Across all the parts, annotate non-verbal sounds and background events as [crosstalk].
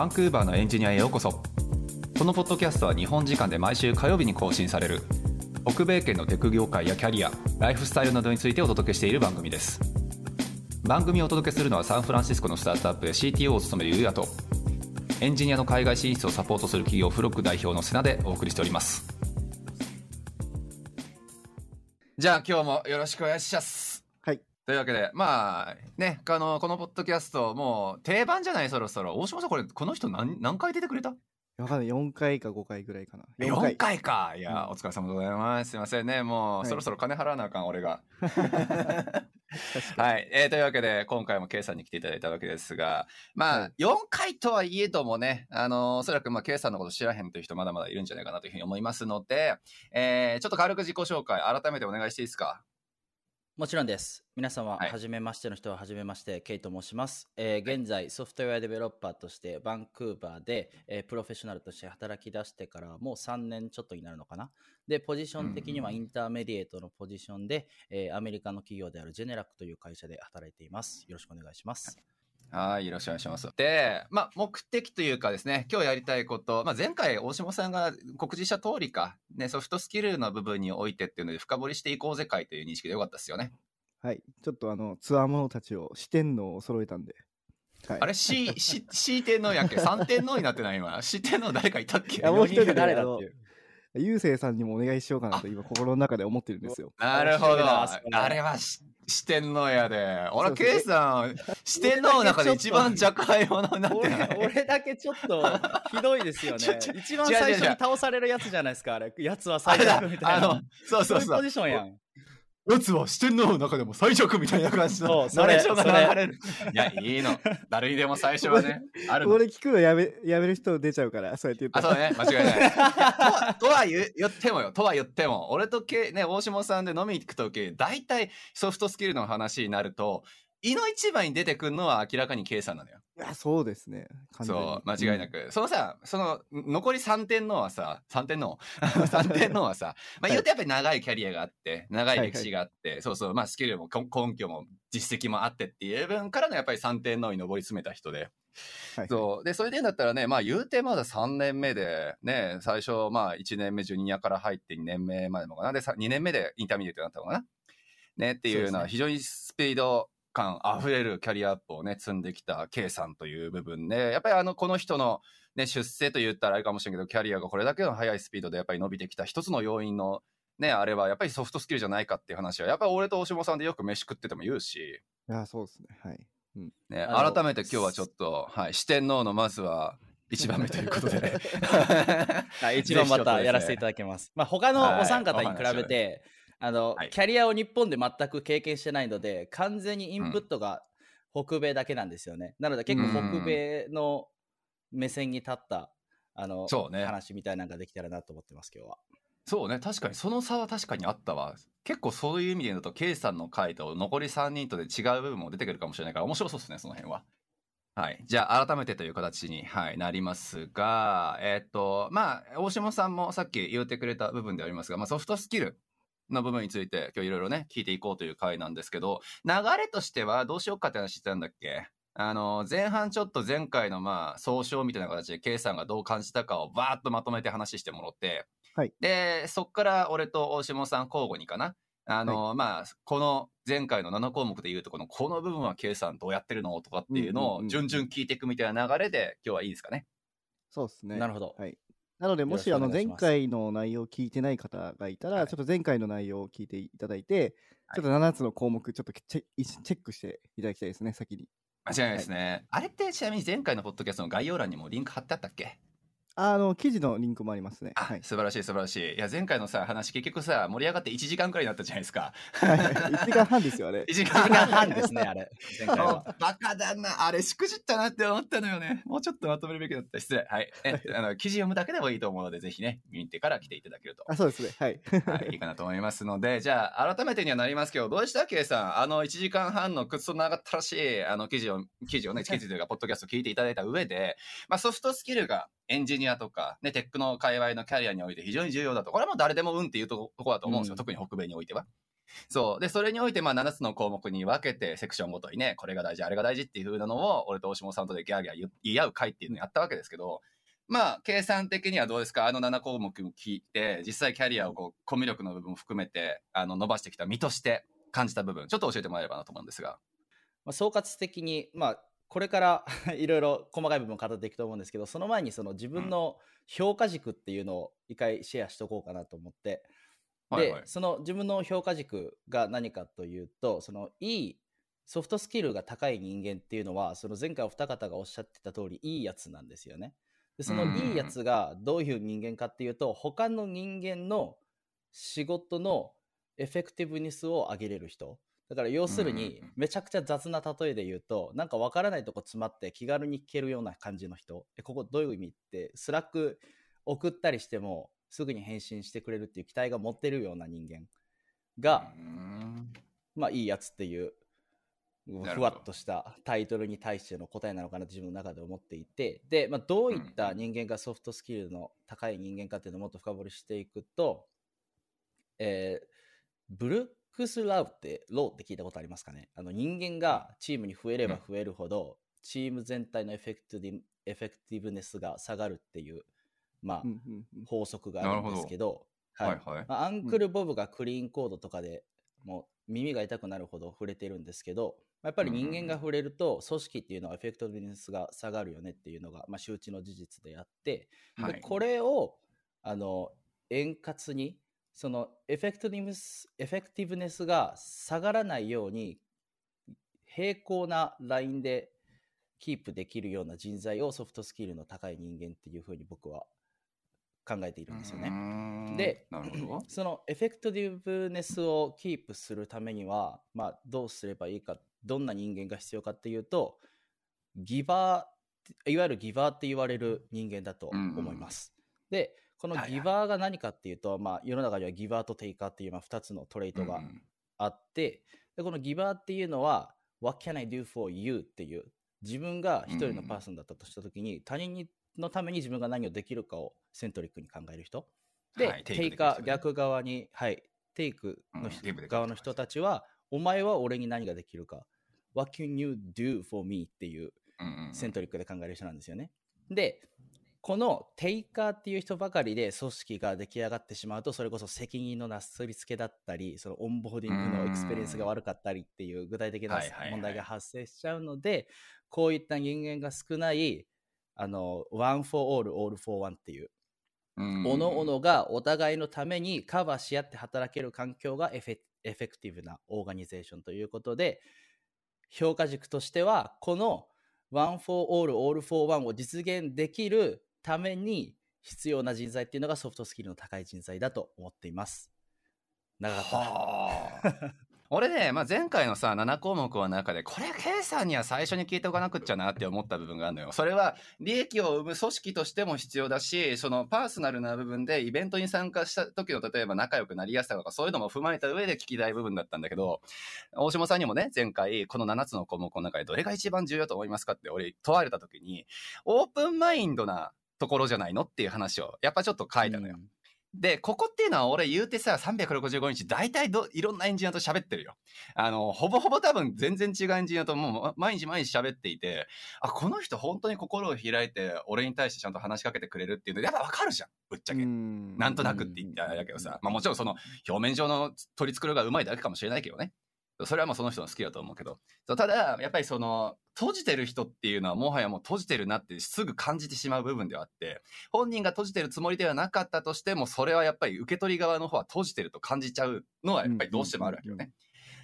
バンクーバーのエンジニアへようこそ。このポッドキャストは日本時間で毎週火曜日に更新される。北米圏のテク業界やキャリアライフスタイルなどについてお届けしている番組です。番組をお届けするのはサンフランシスコのスタートアップで CTO を務めるゆうやとエンジニアの海外進出をサポートする企業フロック代表の瀬名でお送りしております。じゃあ今日もよろしくお願いします。というわけでまあねあのこのポッドキャストもう定番じゃないそろそろ。大島さんこれこの人何何回出てくれた？わかんない。4回か5回ぐらいかな。4回か。いや、うん。お疲れ様でございます。すいませんね。もう、はい。そろそろ金払わなあかん俺が。[laughs] はい、えーというわけで今回も K さんに来ていただいたわけですがまあ、はい。4回とはいえどもねあのおそらくまあ K さんのこと知らへんという人まだまだいるんじゃないかなというふうに思いますので、えーちょっと軽く自己紹介改めてお願いしていいですか？もちろんです。皆様、はじめましての人ははじめまして、ケイと申します。えー現在、ソフトウェアデベロッパーとして、バンクーバーで、えープロフェッショナルとして働き出してからもう3年ちょっとになるのかな。で、ポジション的にはうんインターメディエートのポジションで、えーアメリカの企業であるジェネラクという会社で働いています。よろしくお願いします。はい、よろしくお願いします。で、まあ、目的というかですね、今日やりたいこと、まあ、前回、大下さんが告知した通りか、ね、ソフトスキルの部分においてっていうので、深掘りしていこうぜ会という認識でよかったですよね。はいちょっとあのツアーものたちを四天王を揃えたんで、はい、あれ、C、C、C 天皇やっけ ?3 天皇になってない今。C 天皇誰かいたっけ？いやもう一人四誰だっていうゆうせいさんにもお願いしようかなと今心の中で思ってるんですよ [laughs] なるほど。あれはし四天皇やで。俺、そうそう K さん、四天皇の中で一番若輩者になって俺ない？俺だけちょっとひどいですよね。[laughs] 一番最初に倒されるやつじゃないですか、あれ。やつは最悪みたいな。あの、そうそうそうそういうポ。ジションやん。やつは四天王の中でも最弱みたいな感じのナレーションが流れる。いや、いいの。誰にでも最初はね、あるのこ。れ聞くのやめやめる人出ちゃうからそうやって言ったあ、らそうね、間違いない。[laughs] とはとは言う言ってもよ、とは言っても、俺とけ、ね、大下さんで飲みに行くとき、大体ソフトスキルの話になると、胃の一番に出てくるのは明らかに K さんなのよ。いやそうですねそう、間違いなく。そのさ、その、残り3天皇はさ、3天皇 ?3 天皇はさ、まあ言うとやっぱり長いキャリアがあって、長い歴史があって、そうそう、まあスキルも根根拠も実績もあってっていう分からのやっぱり3天王に上り詰めた人で。はいそう。で、それでだったらね、まあ言うてまだ3年目で、ね、最初まあ1年目ジュニアから入って2年目までもかな。で、さ2年目で intermediate になったのかな。ね、っていうようなそうですね非常にスピード感あふれるキャリアアップをね、積んできた K さんという部分で、やっぱりあの、この人のね、出世と言ったらあれかもしれんけど、キャリアがこれだけの速いスピードでやっぱり伸びてきた一つの要因の、ね、あれはやっぱりソフトスキルじゃないかっていう話は、やっぱり俺と大下さんでよく飯食ってても言うし、いやそうですね。はい。ね、あの改めて今日はちょっと、はい、四天王のまずは一番目ということで。ね。[laughs] はい、一番またやらせていただきます。[laughs] まあ、他のお三方に比べて、あの、はいキャリアを日本で全く経験してないので、完全にインプットが北米だけなんですよね。なので結構北米の目線に立った、あの、そうね話みたいなのができたらなと思ってます、今日は。そうね、確かにその差は確かにあったわ。結構そういう意味で言うと、K さんの回と残り3人とで違う部分も出てくるかもしれないから、面白そうですね、その辺は。はい。じゃあ、改めてという形に、はい、なりますが、えーっと、まあ、大下さんもさっき言ってくれた部分でありますが、まあ、ソフトスキルの部分について、今日いろいろね、聞いていこうという回なんですけど、流れとしてはどうしようかって話してたんだっけ？あの、前半ちょっと前回のまあ、総称みたいな形で K さんがどう感じたかをバーッとまとめて話してもらって、はい。で、そっから俺と大下さん交互にかな？あの、まあ、この前回の7項目で言うとこの、この部分は K さんどうやってるの？とかっていうのを順々聞いていくみたいな流れで、今日はいいですかね？そうですね。なるほど。はいなのでもしあの前回の内容を聞いてない方がいたら、はい。ちょっと前回の内容を聞いていただいて、はい。ちょっと7つの項目ちょっとチェチェックしていただきたいですね先に。間違いないですね。あれってちなみに前回のポッドキャストの概要欄にもリンク貼ってあったっけ？あの記事のリンクもありますねあ、はい素晴らしい素晴らしい。いや、前回のさ、話結局さ、盛り上がって1時間くらいになったじゃないですか。1時間半ですよあれ1時1時間半ですね、あれ。前回バカだな。あれ、しくじったなって思ったのよね。もうちょっとまとめるべきだった。失礼。はい。えあの記事読むだけでもいいと思うので、ぜひね、見てから来ていただけると。あそうですねはいはい、[laughs] いいかなと思いますので、じゃあ、改めてにはなりますけど、どうでした ?K さん。あの、1時間半のくっそ長ったらしい、あの、記事を、記事をね、記事というか、ポッドキャストを聞いていただいた上で、まあ、ソフトスキルがエンジニアとか、ね、テックの界隈のキャリアにおいて非常に重要だと。これはもう誰でもうんっていうところだと思うんですよ。うん特に北米においては。そう。で、それにおいて、まあ、7つの項目に分けて、セクションごとにね、これが大事、あれが大事っていう風なのを、俺と大下さんとでギャーギャー言言い合う会っていうのをやったわけですけど、まあ、計算的にはどうですか？あの7項目聞いて、実際キャリアをこう、コミュ力の部分も含めて、あの、伸ばしてきた身として感じた部分、ちょっと教えてもらえればなと思うんですが。まあ、総括的に、まあ、これから [laughs] いろいろ細かい部分を語っていくと思うんですけど、その前にその自分の評価軸っていうのを一回シェアしとこうかなと思って、で、はいはいその自分の評価軸が何かというと、そのいいソフトスキルが高い人間っていうのは、その前回お二方がおっしゃってた通り、いいやつなんですよね。で、そのいいやつがどういう人間かっていうと、他の人間の仕事の effectiveness を上げれる人。だから要するにうん、めちゃくちゃ雑な例えで言うと、なんかわからないとこ詰まって気軽に聞けるような感じの人。え、ここどういう意味って、 Slack 送ったりしても、すぐに返信してくれるっていう期待が持ってるような人間が、まあいいやつっていう、ふわっとしたタイトルに対しての答えなのかなと自分の中で思っていて、で、まあどういった人間がソフトスキルの高い人間かっていうのをもっと深掘りしていくと、えー Brooks' law って、 law って聞いたことありますかね？あの人間がチームに増えれば増えるほど、チーム全体の effective effectiveness が下がるっていう、まあ、うんうんうん。法則があるんですけど、はい。はい。まあ、 Uncle Bob が Clean Code とかでもう耳が痛くなるほど触れてるんですけど、まあやっぱり人間が増えると組織っていうのは effectiveness が下がるよねっていうのが、まあ、周知の事実であって、はい。でこれをあの円滑にその effectiveness effectiveness が下がらないように平行なラインでキープできるような人材をソフトスキルの高い人間っていうふうに僕は考えているんですよね。ねで。[clears throat] その effectiveness をキープするためには、まあ、どうすればいいか、どんな人間が必要かっていうと、ギバー、いわゆるギバーって言われる人間だと思います。で、このはいはいギバーが何かっていうと、まあ、世の中にはギバーとテイカーっていうまあ2つのトレートがうんあって、でこのギバーっていうのは、What can I do for you? っていう、自分が一人のパーソンだったとしたときに、他人にのために自分が何をできるかをセントリックに考える人。で、はいテイカー、ね逆側に、はい、テイクの人うん側の人たちは、お前は俺に何ができるか、What can you do for me? っていううんうん centric で考える人なんですよね。で、この taker っていう人ばかりで組織が出来上がってしまうと、それこそ責任のなすりつけだったり、そのオンボーディングの experience が悪かったりっていう具体的な問題が発生しちゃうので、こういった人間が少ない、あの、one for all, all for one っていう、うん。おのおのがお互いのためにカバーし合って働ける環境がエフェエフェクティブなオーガニゼーションということで、評価軸としては、この One for All, All for One を実現できるために必要な人材っていうのがソフトスキルの高い人材だと思っています。長かった。は。俺ね、まあ、前回のさ、7項目の中で、これ、K さんには最初に聞いておかなくっちゃなって思った部分があるのよ。それは、利益を生む組織としても必要だし、そのパーソナルな部分でイベントに参加した時の、例えば仲良くなりやすさとか、そういうのも踏まえた上で聞きたい部分だったんだけど、大島さんにもね、前回、この7つの項目の中でどれが一番重要と思いますかって俺問われた時に、オープンマインドなところじゃないのっていう話を、やっぱちょっと書いたのよ。で、ここっていうのは俺言うてさ、365日大体どいろんなエンジニアと喋ってるよ。あの、ほぼほぼ多分全然違うエンジニアともう毎日毎日喋っていて、あ、この人本当に心を開いて俺に対してちゃんと話しかけてくれるっていうのやっぱわかるじゃん。ぶっちゃけ。うんなんとなくって言ったらあれだけどさ、まあもちろんその表面上の取り繕いがうまいだけかもしれないけどね。それはもうその人の好きだと思うけど。そうただ、やっぱりその、閉じてる人っていうのはもはやもう閉じてるなってすぐ感じてしまう部分ではあって、本人が閉じてるつもりではなかったとしても、それはやっぱり受け取り側の方は閉じてると感じちゃうのはやっぱりどうしてもあるわけよね。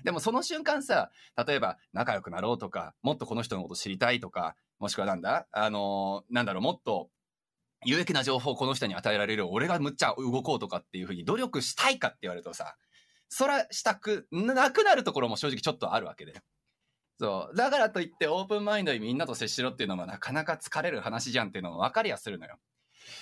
でもその瞬間さ、例えば仲良くなろうとか、もっとこの人のこと知りたいとか、もしくはなんだあのーなんだろう、もっと有益な情報をこの人に与えられる、俺がむっちゃ動こうとかっていうふうに努力したいかって言われるとさ、そらしたくなくなるところも正直ちょっとあるわけで。そう。だからといってオープンマインドにみんなと接しろっていうのはなかなか疲れる話じゃんっていうのも分かりやするのよ。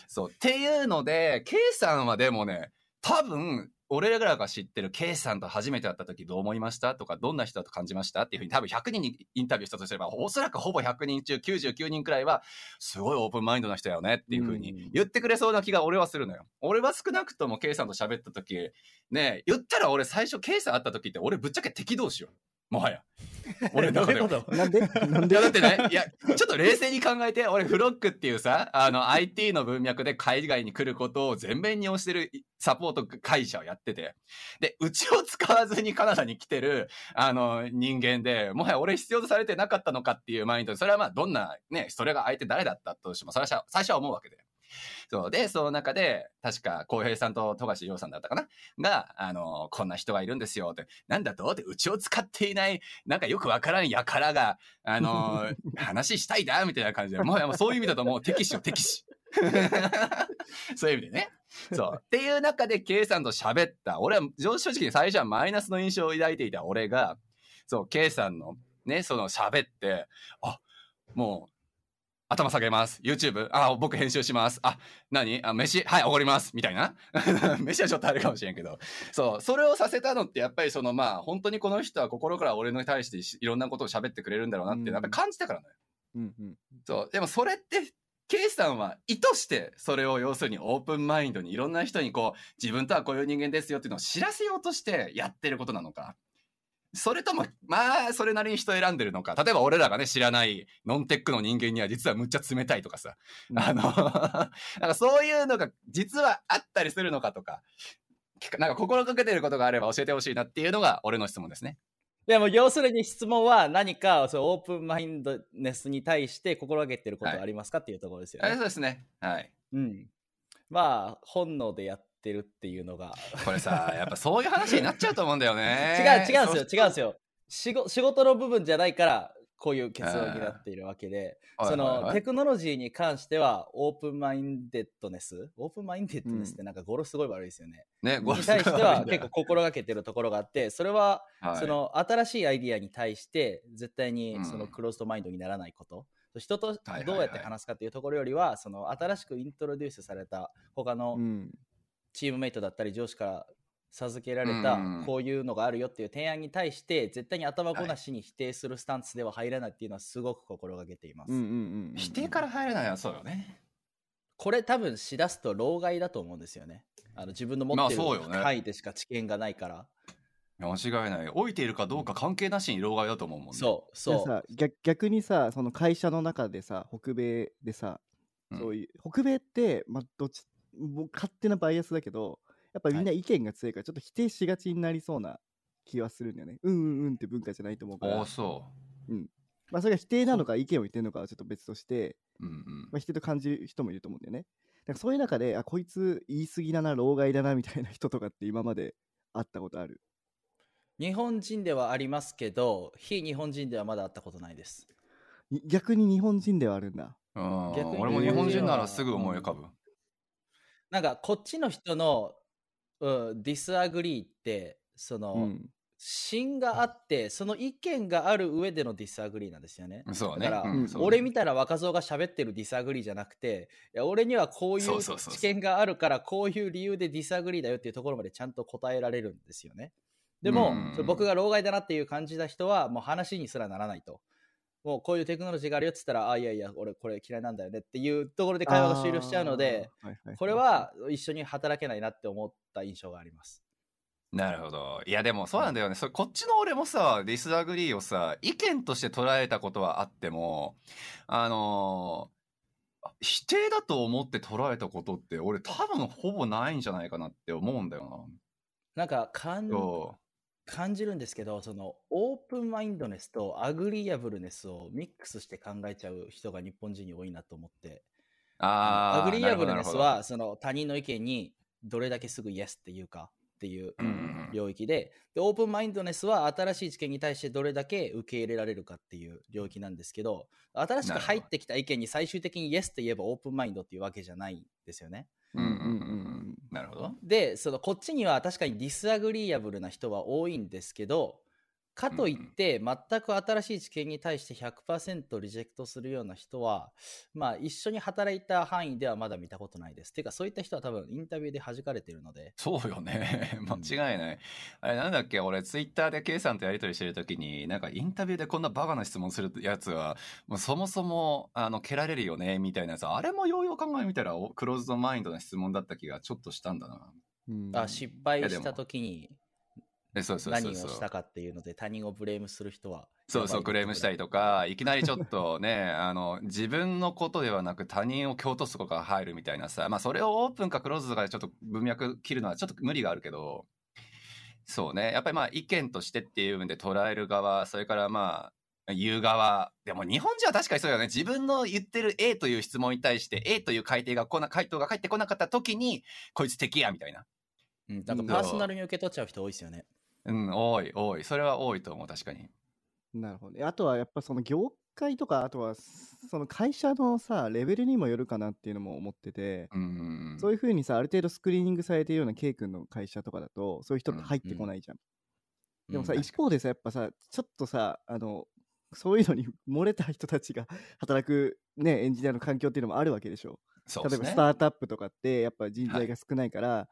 そう。っていうので、K さんはでもね、多分、俺らが知ってる K さんと初めて会った時どう思いました？とか、どんな人だと感じました？っていうふうに多分100人にインタビューしたとすれば、おそらくほぼ100人中99人くらいは、すごいオープンマインドな人やよねっていうふうに言ってくれそうな気が俺はするのよ。俺は少なくとも K さんと喋った時、ね言ったら俺最初 K さん会った時って俺ぶっちゃけ敵同士よ。もはや。俺の中で [laughs] なんで？なんで？いやだってね、いや、ちょっと冷静に考えて、俺フロックっていうさ、あの IT の文脈で海外に来ることを全面に推してるサポート会社をやってて、で、うちを使わずにカナダに来てる、あの人間で、もはや俺必要とされてなかったのかっていうマインド、それはまあどんなね、それが相手誰だったとしても、それは最初は思うわけで。そう。で、その中で、確か、浩平さんと富樫洋さんだったかな？が、あの、こんな人がいるんですよって、なんだと？って、うちを使っていない、なんかよくわからんやからが、あの、[laughs] 話したいだみたいな感じで、もうそういう意味だともう敵視よ、敵視。[laughs] そういう意味でね。そう。っていう中で、K さんと喋った。俺は、正直に最初はマイナスの印象を抱いていた俺が、そう、K さんのね、その喋って、あ、もう、頭下げます。YouTube? あ、僕編集します。あ、何？あ、飯？はい、おごります。みたいな？[laughs] 飯はちょっとあれかもしれんけど。そう、それをさせたのって、やっぱりその、まあ、本当にこの人は心から俺に対してしいろんなことを喋ってくれるんだろうなってやっぱり感じたからね。うんうん。そう。でもそれって、ケイさんは意図して、それを要するにオープンマインドにいろんな人にこう、自分とはこういう人間ですよっていうのを知らせようとしてやってることなのか。それとも、まあ、それなりに人選んでるのか。例えば俺らがね、知らないノンテックの人間には実はむっちゃ冷たいとかさ。あの、[laughs] なんかそういうのが実はあったりするのかとか、なんか心がけてることがあれば教えてほしいなっていうのが俺の質問ですね。でも要するに質問は何かそうオープンマインドネスに対して心がけてることはありますか、っていうところですよね。あそうですね。はい。うん。まあ本能でやってるっていうのが。これさ、やっぱそういう話になっちゃうと思うんだよね。[laughs] 違う違うんですよ。違うんですよ。仕事仕事の部分じゃないからこういう結論になっているわけで、はいその、テクノロジーに関してはオープンマインデッドネス？オープンマインデッドネスってなんか語呂すごい悪いですよね。ね、に対しては結構心がけてるところがあってそれははい。その新しいアイディアに対して絶対にうん。そのクローズドマインドにならないこと、人とどうやって話すかっていうところよりはその新しくイントロデュースされた他のうん。チームメイトだったり上司から授けられたうんこういうのがあるよっていう提案に対して絶対に頭ごなしに否定するスタンスでは入らないっていうのはすごく心がけています。うんうんうんうん。否定から入れないのはそうよね。これ多分しだすと老害だと思うんですよね。あの自分の持ってるまあそうよね範囲でしか知見がないから。間違いない。老いているかどうか関係なしに老害だと思うもんね。そうそう。逆逆にさその会社の中でさ北米でさ、うんそういう北米って、まあ、どっちもう勝手なバイアスだけどやっぱみんな意見が強いからちょっと否定しがちになりそうな気はするんだよね。うんうんうんって文化じゃないと思うから。おお、そまあ、それが否定なのか意見を言ってるのかはちょっと別として、う。うんうん。まあ、否定と感じる人もいると思うんだよね。だからそういう中であこいつ言い過ぎだな老害だなみたいな人とかって今まで会ったことある？日本人ではありますけど、非日本人ではまだ会ったことないです。い逆に日本人ではあるんだ。うん。逆に俺も日本人ならすぐ思い浮かぶ。なんかこっちの人の、うん、 disagree って、その、うん芯があって、その意見がある上での disagree なんですよね。そうね。だから、うん俺みたいな若造が喋ってる disagree じゃなくて、いや俺にはこういう知見があるから、こういう理由で disagree だよっていうところまでちゃんと答えられるんですよね。でも、僕が老害だなっていう感じた人は、もう話にすらならないと。もうこういうテクノロジーがあるよって言ったら、あ、いやいや、俺これ嫌いなんだよねっていうところで会話が終了しちゃうので、はいはいこれは一緒に働けないなって思った印象があります。なるほど。いやでもそうなんだよね。それこっちの俺もさ、 disagree をさ、意見として捉えたことはあっても、あのー否定だと思って捉えたことって俺多分ほぼないんじゃないかなって思うんだよなんか感感じるんですけど、そのオープンマインドネスとアグリアブルネスをミックスして考えちゃう人が日本人に多いなと思って、う。あーアグリアブルネスはその他人の意見にどれだけすぐイエスっていうかっていううんうん領域でで、オープンマインドネスは新しい知見に対してどれだけ受け入れられるかっていう領域なんですけど、新しく入ってきた意見に最終的にイエスって言えばオープンマインドっていうわけじゃないんですよね。うんうんうんうん。なるほど。でそのこっちには確かに disagreeable な人は多いんですけどかといって、全く新しい知見に対して100% reject するような人は、まあ、一緒に働いた範囲ではまだ見たことないです。ていうか、そういった人は多分インタビューで弾かれてるので、そうよね。[laughs] 間違いない。あれなんだっけ？俺ツイッターで K さんとやり取りしてるときに、なんかインタビューでこんなバカな質問するやつは、もうそもそも、あの、蹴られるよね、みたいなやつ。あれもようよう考えてみたら、おクローズドマインドな質問だった気がちょっとしたんだな。うんあ失敗した時にえそうそうそ何をうそう。したかっていうので、他人をブレームする人は。そうそう、クレームしたりとか、いきなりちょっとね、[laughs] あの、自分のことではなく他人を蹴落とすとかが入るみたいなさ、まあそれをオープンかクローズとかでちょっと文脈切るのはちょっと無理があるけど、そうね、やっぱりまあ意見としてっていう部分で捉える側、それからまあ、言う側、でも日本人は確かにそうよね。自分の言ってる A という質問に対して A という回答がこな回答が返ってこなかった時に、こいつ敵やみたいな。うん、なんかパーソナルに受け取っちゃう人多いですよね。うん、多い、多い。それは多いと思う、確かに。なるほどね。あとはやっぱその業界とか、あとはその会社のさ、レベルにもよるかなっていうのも思ってて、うん。そういうふうにさ、ある程度スクリーニングされているような K 君の会社とかだと、そういう人って入ってこないじゃん。でもさ、うん一方でさ、やっぱさ、ちょっとさ、あの、そういうのに漏れた人たちが [laughs] 働く、ね、エンジニアの環境っていうのもあるわけでしょ。そうですね例えばス。タートアップとかって、やっぱ人材が少ないから、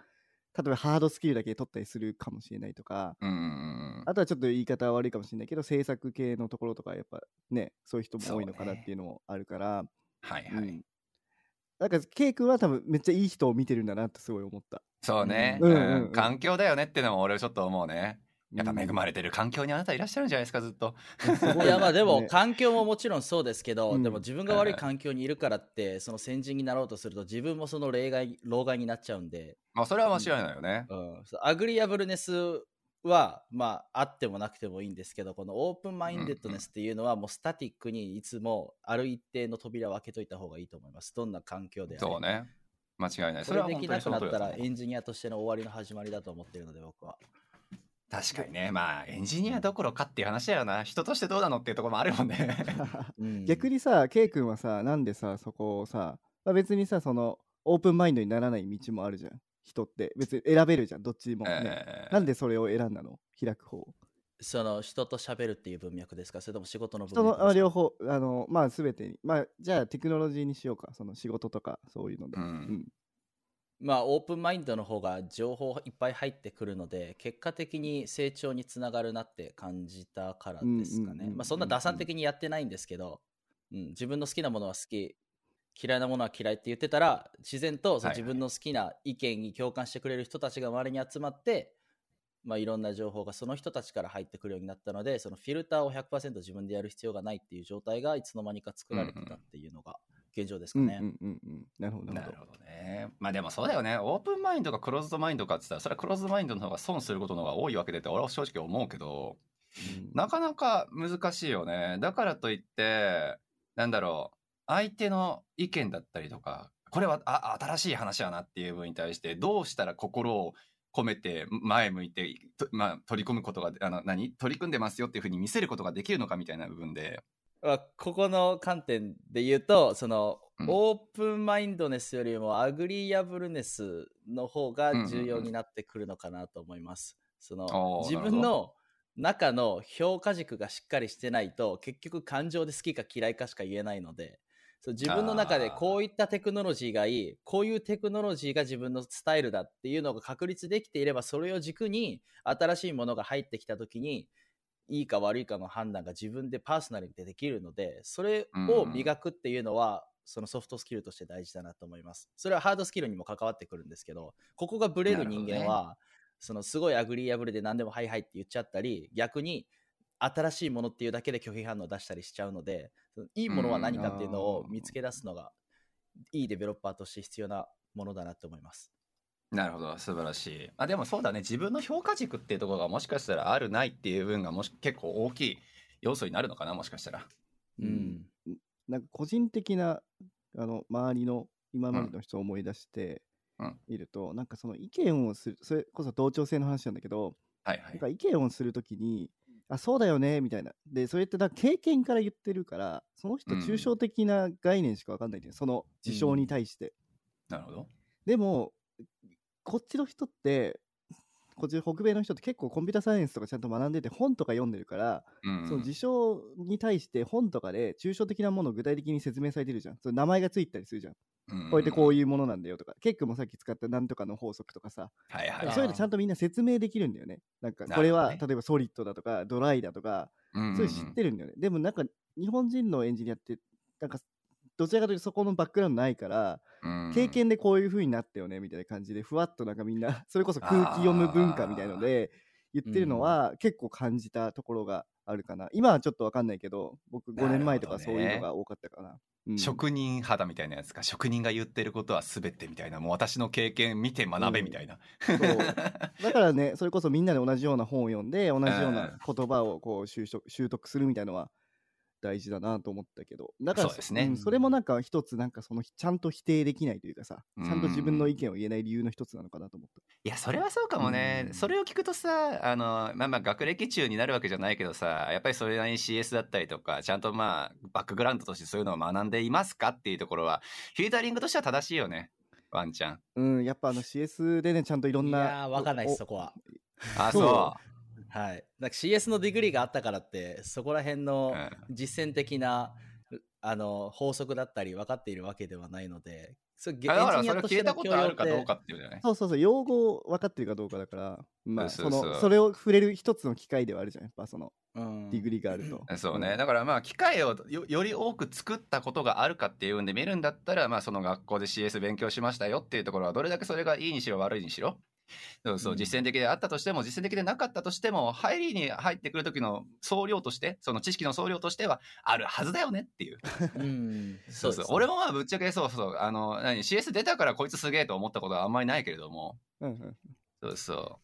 例えばハードスキルだけ取ったりするかもしれないとか、うん。あとはちょっと言い方は悪いかもしれないけど、制作系のところとか、やっぱね、そういう人も多いのかなっていうのもあるから、はいはい。うんなんか、ケイ君は多分めっちゃいい人を見てるんだなってすごい思った。そうね、うんうんうんうん環境だよねってのも俺ちょっと思うね。やっぱ恵れまれてる環境にあなたいらっしゃるんじゃないですか、ずっと。いや [laughs] まあでもね。環境ももちろんそうですけど、うん。でも自分が悪い環境にいるからってその先人になろうとすると自分もその例外老害になっちゃうんで、まあそれは間違いないよね。うん、アグリアブルネスはまああってもなくてもいいんですけどこのオープンマインデッドネスっていうのはもうスタティックにいつもある一定の扉を開けといた方がいいと思います。どんな環境であれ。そうね。間違いない。それできなくなったらエンジニアとしての終わりの始まりだと思ってるので僕は確かにね。まあエンジニアどころかっていう話だよな。人としてどうなのっていうところもあるもんね。うん逆にさ、ケイ君はさ、なんでさ、そこをさ、まあ、別にさ、その、オープンマインドにならない道もあるじゃん。人って。別に選べるじゃん、どっちもね。えーなんでそれを選んだの？開く方。その人と喋るっていう文脈ですか？それとも仕事の文人脈ですか？のあ両方、あの、まあ、すべてに。まあ、じゃあ、テクノロジーにしようか。その仕事とか、そういうので。うんまあオープンマインドの方が情報いっぱい入ってくるので結果的に成長につながるなって感じたからですかね。まあそんな打算的にやってないんですけど、うん、自分の好きなものは好き嫌いなものは嫌いって言ってたら自然とそ自分の好きな意見に共感してくれる人たちが周りに集まってまあ、いろんな情報がその人たちから入ってくるようになったのでそのフィルターを100%自分でやる必要がないっていう状態がいつの間にか作られてたっていうのが現状ですかうんね。うんうんうん。なるほど、なるほど。ね。まあでもそうだよね。オープンマインドかクローズドマインドかって言ったら、それはクローズドマインドの方が損することの方が多いわけでって俺は正直思うけど、うんなかなか難しいよね。だからといって、なんだろう、相手の意見だったりとか、これはあ新しい話やなっていう部分に対して、どうしたら心を込めて前向いて、とまあ、取り組むことが、あの、何？取り組んでますよっていうふうに見せることができるのかみたいな部分で、まあここの観点で言うとその、うん。オープンマインドネスよりもアグリアブルネスの方が重要になってくるのかなと思います。自分の中の評価軸がしっかりしてないと結局感情で好きか嫌いかしか言えないのでそう自分の中でこういったテクノロジーがいいこういうテクノロジーが自分のスタイルだっていうのが確立できていればそれを軸に新しいものが入ってきた時にいいか悪いかの判断が自分でパーソナルでできるのでそれを磨くっていうのは、そのソフトスキルとして大事だなと思います。それはハードスキルにも関わってくるんですけどここがブレる人間は、そのすごい agreeable で何でもはいはいって言っちゃったり逆に新しいものっていうだけで拒否反応を出したりしちゃうのでいいものは何かっていうのを見つけ出すのがいいデベロッパーとして必要なものだなと思います。なるほど。素晴らしい。あでもそうだね。自分の評価軸っていうところがもしかしたらあるないっていう部分がもし結構大きい要素になるのかなもしかしたら。うん。なんか個人的なあの周りの今までの人を思い出してうん。いると、なんかその意見をするそれこそ同調性の話なんだけど、はいはい。なんか意見をするときにあそうだよねみたいな。でそれってだ経験から言ってるからその人うん抽象的な概念しか分かんないんだよ、その事象に対して、なるほど。でもこっちの人ってこっち北米の人って結構コンピューターサイエンスとかちゃんと学んでて本とか読んでるから、うんその事象に対して本とかで抽象的なものを具体的に説明されてるじゃん。その名前がついたりするじゃん。こうやってこういうものなんだよとか、ケックもさっき使ったなんとかの法則とかさ、うん。はいはいはい。そういうのちゃんとみんな説明できるんだよね。なんかこれは例えばソリッドだとかドライだとか、うんそういうの知ってるんだよね。でもなんか日本人のエンジニアって、なんかどちらかというとそこのバックグラウンドないから、うん。経験でこういう風になったよねみたいな感じでふわっとなんかみんな [laughs] それこそ空気読む文化みたいので言ってるのは結構感じたところがあるかな。今はちょっとわかんないけど僕5年前とかそういうのが多かったかな。うん。職人肌みたいなやつか。職人が言ってることは全てみたいなもう私の経験見て学べみたいな、そう。[laughs] だからねそれこそみんなで同じような本を読んで同じような言葉をこう習得習得するみたいのは大事だなと思ったけどだからそうですね。んそれもなんか一つなんかそのちゃんと否定できないというかさちゃんと自分の意見を言えない理由の一つなのかなと思った。いやそれはそうかもね、うん。それを聞くとさあのまあまあ学歴中になるわけじゃないけどさやっぱりそれなりに CS だったりとかちゃんとまあバックグラウンドとしてそういうのを学んでいますかっていうところはフィルタリングとしては正しいよねワンちゃん。うんやっぱあの CS でねちゃんといろんないやー、わかんないです、おそこは。あそそうはい。なんか CS の degree があったからって、そこら辺のうん。実践的な、あの法則だったり分かっているわけではないので、それあだからそれを聞いたことあるかどうてかっていうね。そうそうそう用語を分かってるかどうかだからまあそのそれを触れる一つの機会ではあるじゃんやっぱそのうん。 degree があると、そうね、だからまあ機会をよより多く作ったことがあるかっていうんで見るんだったらまあその学校で CS 勉強しましたよっていうところはどれだけそれがいいにしろ悪いにしろ [laughs] そうそううん。実践的であったとしても実践的でなかったとしても入りに入ってくる時の総量としてその知識の総量としてはあるはずだよねっていう。うん、[laughs] そうそう俺もまあぶっちゃけそうそう。あの何 CS 出たからこいつすげえと思ったことはあんまりないけれども。うんうんそうそ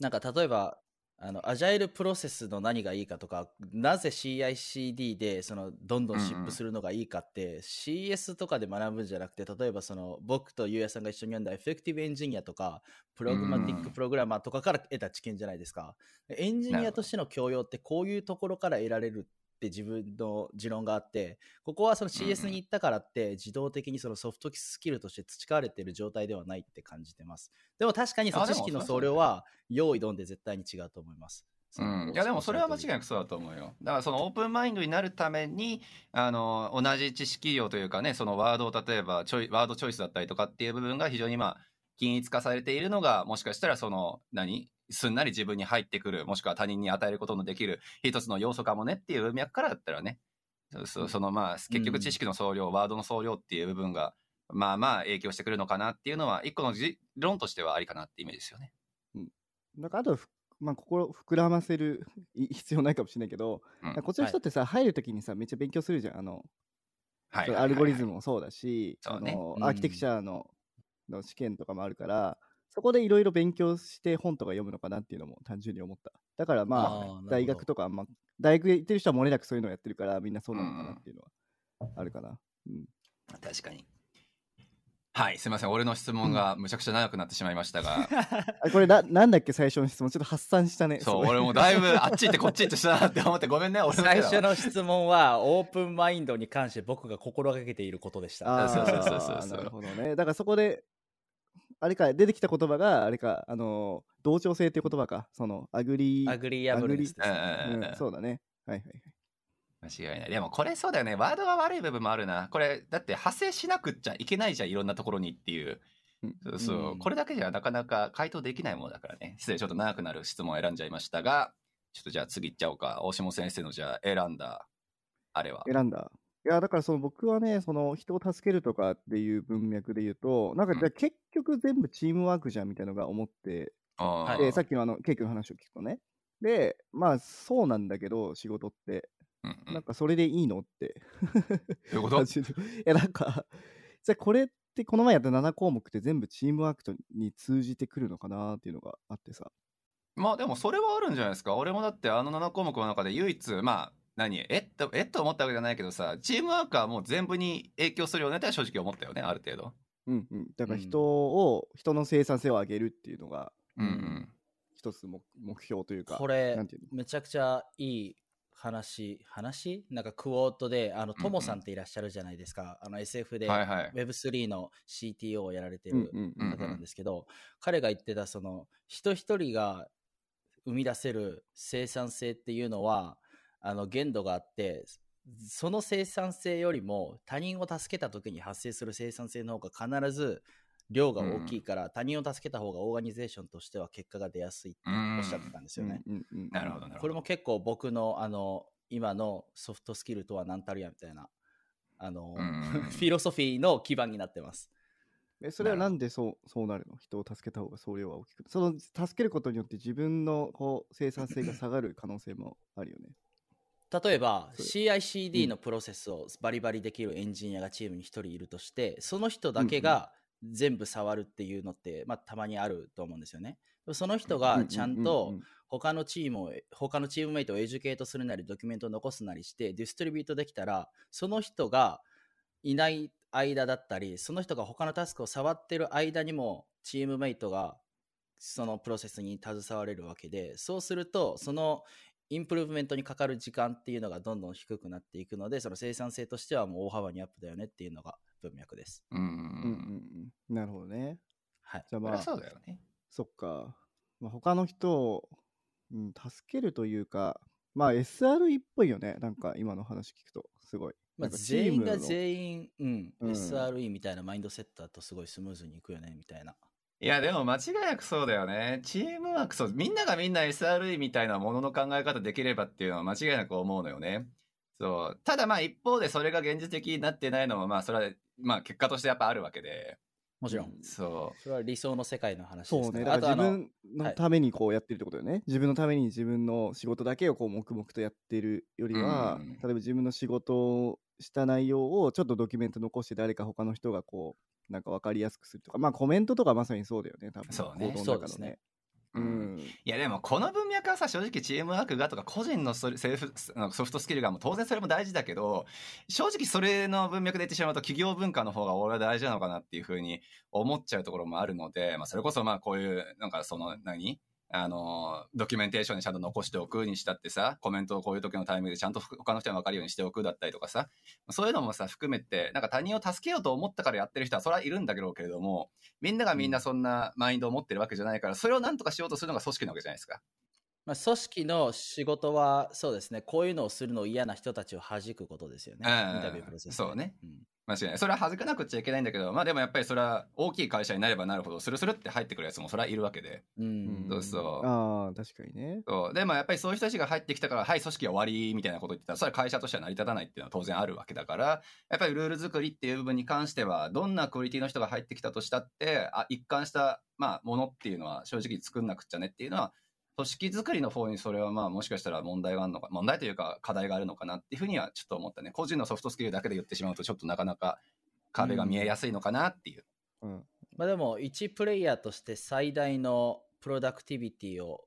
なんか例えば、あの、アジャイルプロセスの何がいいかとか、なぜ CICD でそのどんどん ship するのがいいかって、CS とかで学ぶんじゃなくて、例えばその僕とゆうやさんが一緒に読んだ Effective Engineer とか、プログマティックプログラマーとかから得た知見じゃないですか。エンジニアとしての教養ってこういうところから得られるって自分の持論があって、ここはその CS に行ったからって自動的にそのソフトスキルとして培われている状態ではないって感じてます。でも確かにその知識の総量は用意どんで絶対に違うと思います。う、うん、いやでもそれは間違いなくそうだと思うよ。だからそのオープンマインドになるためにあの同じ知識量というかねそのワードを例えばチョイワードチョイスだったりとかっていう部分が非常にまあ均一化されているのがもしかしたらその何？すんなり自分に入ってくるもしくは他人に与えることのできる一つの要素かもねっていう文脈からだったらね。そうそのまあ結局知識の総量、ワードの総量っていう部分がまあまあ影響してくるのかなっていうのは一個のじ論としてはありかなってイメージですよね。なんかあとふまあ、心膨らませるい必要ないかもしれないけど、うん。こっちの人ってさ、入るときにさめっちゃ勉強するじゃん。あの、はいアルゴリズムもそうだし、そうね。アーキテクチャのの試験とかもあるからそこでいろいろ勉強して本とか読むのかなっていうのも単純に思った。だからまあ大学とか、まあ、大学で行ってる人は漏れなくそういうのをやってるからみんなそうなのかなっていうのはあるかな、うん、確かに。はい、すみません。俺の質問がむちゃくちゃ長くなってしまいましたが、[laughs] あこれななんだっけ最初の質問？ちょっと発散したね。そう、俺もだいぶ [laughs] あっち行ってこっち行ってしたなって思って、ごめんね、[laughs] 俺の最初の質問はオープンマインドに関して僕が心がけていることでした。あそうそうそうあそうそう。なるほどね。だからそこで、あれか、出てきた言葉が、あれか、あの、同調性っていう言葉か、その、 agree、agreeable ですね。うんそうだね。はいはいはい。間違いない。でもこれそうだよね。ワードが悪い部分もあるな。これ、だって派生しなくっちゃいけないじゃん、いろんなところにっていう。うんそうそう、うんこれだけじゃなかなか回答できないものだからね。失礼、ちょっと長くなる質問を選んじゃいましたが、ちょっとじゃあ次行っちゃおうか。大下先生のじゃあ選んだ、あれは。選んだ。いや、だからその僕はね、その人を助けるとかっていう文脈で言うと、なんかうんじゃあ結局全部チームワークじゃんみたいなのが思って、あーで、さっきのあの、ケイ君の話を聞くとね。で、まあそうなんだけど、仕事って。うんうんなんかそれでいいのって。どういうこと？いや、なんか、じゃあこれってこの前やった7項目って全部チームワークとに通じてくるのかなっていうのがあってさ。まあでもそれはあるんじゃないですか。俺もだってあの7項目の中で唯一、まあ、何？え？っと、え？っと思ったわけじゃないけどさ、チームワークはもう全部に影響するよね？って正直思ったよね、ある程度。うんうん。だからうん人を、人の生産性を上げるっていうのがうんうん。一つ目目標というか。これなんていうの？めちゃくちゃいい話、話？なんかクォートで、あの、トモさんっていらっしゃるじゃないですか。あの SF ではいはい Web3 の CTO をやられてるうんうんうん方なんですけど、彼が言ってたその人一人が生み出せる生産性っていうのはあの限度があってその生産性よりも他人を助けた時に発生する生産性の方が必ず量が大きいから、他人を助けた方がオーガニゼーションとしては結果が出やすいっておっしゃってたんですよね。なるほどなるほど。これも結構僕のあの今のソフトスキルとは何たるやみたいなあの、うん [laughs] フィロソフィーの基盤になってます。えそれはなんでそうそうなるの？人を助けた方が総量は大きく。その助けることによって自分のこう生産性が下がる可能性もあるよね。例えば CICD う。ん。のプロセスをバリバリできるエンジニアがチームに1人いるとしてその人だけが全部触るっていうのって、まあ、たまにあると思うんですよね。その人がちゃんと他のチームを他のチームメイトを educate するなりドキュメントを残すなりして distribute できたらその人がいない間だったりその人が他のタスクを触ってる間にもチームメイトがそのプロセスに携われるわけでそうするとそのインプルーブメントにかかる時間っていうのがどんどん低くなっていくのでその生産性としてはもう大幅にアップだよねっていうのが文脈です。うんうんうんうんうんなるほどね。はい、じゃあまあそうだよね。そっか。まあ、他の人を、うん、助けるというか、まあ SRE っぽいよね。なんか今の話聞くと、すごい。まあ、全員が全員、うんうん SRE みたいなマインドセットだとすごいスムーズにいくよねみたいな。いやでも間違いなくそうだよね。チームワークそうみんながみんな SRE みたいなものの考え方できればっていうのは間違いなく思うのよね。そうただまあ一方でそれが現実的になってないのもまあそれはまあ結果としてやっぱあるわけで。もちろん。そそれは理想の世界の話そうね。ですから。だから自分のはいためにこうやってるってことだよね。自分のために自分の仕事だけをこう黙々とやってるよりは、うん例えば自分の仕事をした内容をちょっとドキュメント残して誰か他の人がこう、なんか分かりやすくするとか、まあコメントとかまさにそうだよね、多分。そうねそうですね。う。んん。いやでもこの文脈はさ正直チームワークがとか個人のソリセルフソフトスキルがもう当然それも大事だけど正直それの文脈で言ってしまうと企業文化の方が俺は大事なのかなっていうふうに思っちゃうところもあるので、まあ、それこそまあこういうなんかその何あのドキュメンテーションにちゃんと残しておくにしたってさコメントをこういう時のタイミングでちゃんと他の人に分かるようにしておくだったりとかさそういうのもさ含めてなんか他人を助けようと思ったからやってる人はそれはいるんだけどけれどもみんながみんなそんなマインドを持ってるわけじゃないからそれをなんとかしようとするのが組織なわけじゃないですか。まあ、組織の仕事はそうですね、こういうのをするの嫌な人たちを弾くことですよね。うんインタビュープロセスで。そうねん間違いない。それは恥ずかなくっちゃいけないんだけど、まあでもやっぱりそれは大きい会社になればなるほど、スルスルって入ってくるやつもそれはいるわけで。うんそうそうああ、確かにね。そうでもやっぱりそういう人たちが入ってきたから、はい、組織は終わりみたいなこと言ってたら、それは会社としては成り立たないっていうのは当然あるわけだから、やっぱりルール作りっていう部分に関しては、どんなクオリティの人が入ってきたとしたって、あ一貫した、まあ、ものっていうのは正直作んなくっちゃねっていうのは、組織作りの方にそれはまあもしかしたら問題があるのか、問題というか課題があるのかなっていうふうにはちょっと思ったね。個人のソフトスキルだけで言ってしまうと、ちょっとなかなか壁が見えやすいのかなっていう。うん。まあでも、一プレイヤーとして最大のプロダクティビティを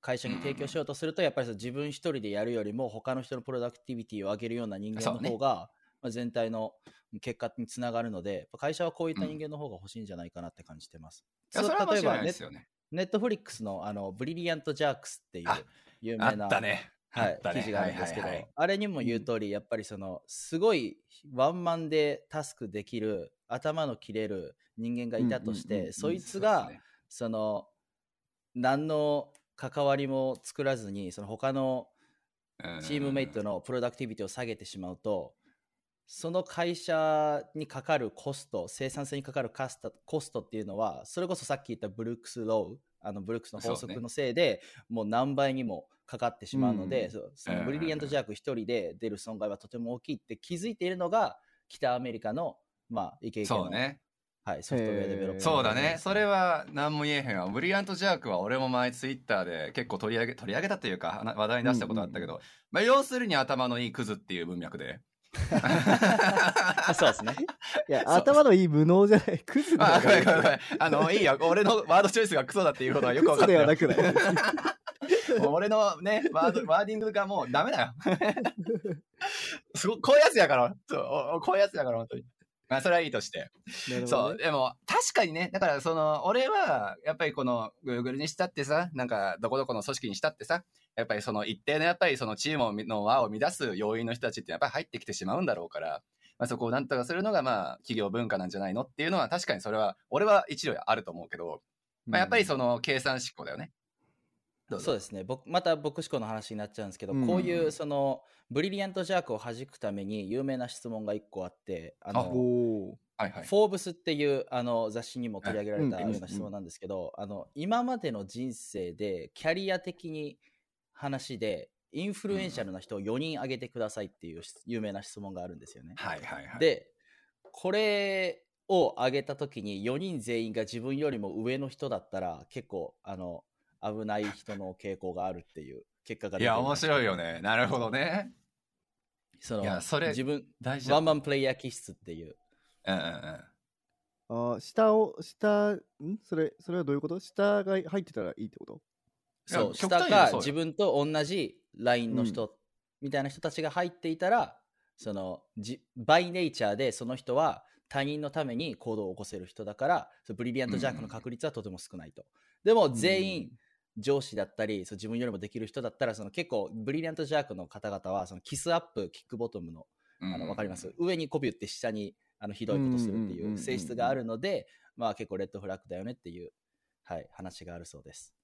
会社に提供しようとすると、やっぱり自分一人でやるよりも、他の人のプロダクティビティを上げるような人間の方が、まあ、全体の結果につながるので、会社はこういった人間の方が欲しいんじゃないかなって感じてます。いや、それは間違いないですよね。ネットフリックスのあのブリリアント・ジャークスっていう有名なね。はい記事があるんですけど、はいはいはい。あれにも言う通り、やっぱりそのすごいワンマンでタスクできる頭の切れる人間がいたとして、うんうんうんうんそいつがね。その何の関わりも作らずにその他のうん。チームメイトのプロダクティビティを下げてしまうと、その会社にかかるコスト、生産性にかかるカスタコストっていうのは、それこそさっき言ったブルックス・ロー、あのブルックスの法則のせいで、もう何倍にもかかってしまうので、うんそのうんブリリアント・ジャーク一人で出る損害はとても大きいって気づいているのが、北アメリカの、まあ、イケイケの、そうね。はい、ソフトウェアデベロッパーそうだね。それは何も言えへんわ。ブリアントジャークは俺も前ツイッターで結構取り上げ、取り上げたというか話話題に出したことあったけど、まあ要するに頭のいいクズっていう文脈で。[laughs] そうですね。いや、頭のいい無能じゃない。クズであ、はごめんごめんごめなんあの、いいよ。俺のワードチョイスがクソだっていうことはよくわかったよ。クズではなくない？[laughs] 俺のね、ワード、ワーディングがもうダメだよ。[laughs] すごこういうやつやから。そうおこういうやつやから、本当に。まあそれはいいとして。なるほどそう、ねでも確かにね、だからその、俺はやっぱりこの Google にしたってさ、なんかどこどこの組織にしたってさ、やっぱりその一定のやっぱりそのチームの輪を乱す要因の人たちってやっぱり入ってきてしまうんだろうから、まあそこをなんとかするのがまあ企業文化なんじゃないのっていうのは確かにそれは、俺は一理あると思うけど、まあやっぱりその計算思考だよね。そうですね僕また僕思考の話になっちゃうんですけど、うんこういうそのブリリアントジャークを弾くために有名な質問が1個あってあのはいはい。フォーブスっていうあの雑誌にも取り上げられたうんような質問なんですけど、あの今までの人生でキャリア的に話でインフルエンシャルな人を4人挙げてくださいっていう有名な質問があるんですよね。はいはいはい。、でこれを挙げた時に4人全員が自分よりも上の人だったら結構あの危ない人の傾向があるっていう結果が出ていや、面白いよね。ね。なるほどね。そのいやそれ自分大事だワンマンプレイヤー気質っていううんうんうん。あー下を下ん？それそれはどういうこと？下が入ってたらいいってこと？そう下か自分と同じラインの人みたいな人たちが入っていたら、そのじバイネイチャーでその人は他人のために行動を起こせる人だからブリリアントジャークの確率はとても少ないと。でも全員上司だったりそう自分よりもできる人だったらその結構ブリリアントジャークの方々はそのキスアップキックボトムのあの分かります？上にコピュって下にあのひどいことするっていう性質があるのでまあ結構レッドフラッグだよねっていう、はい、話があるそうです。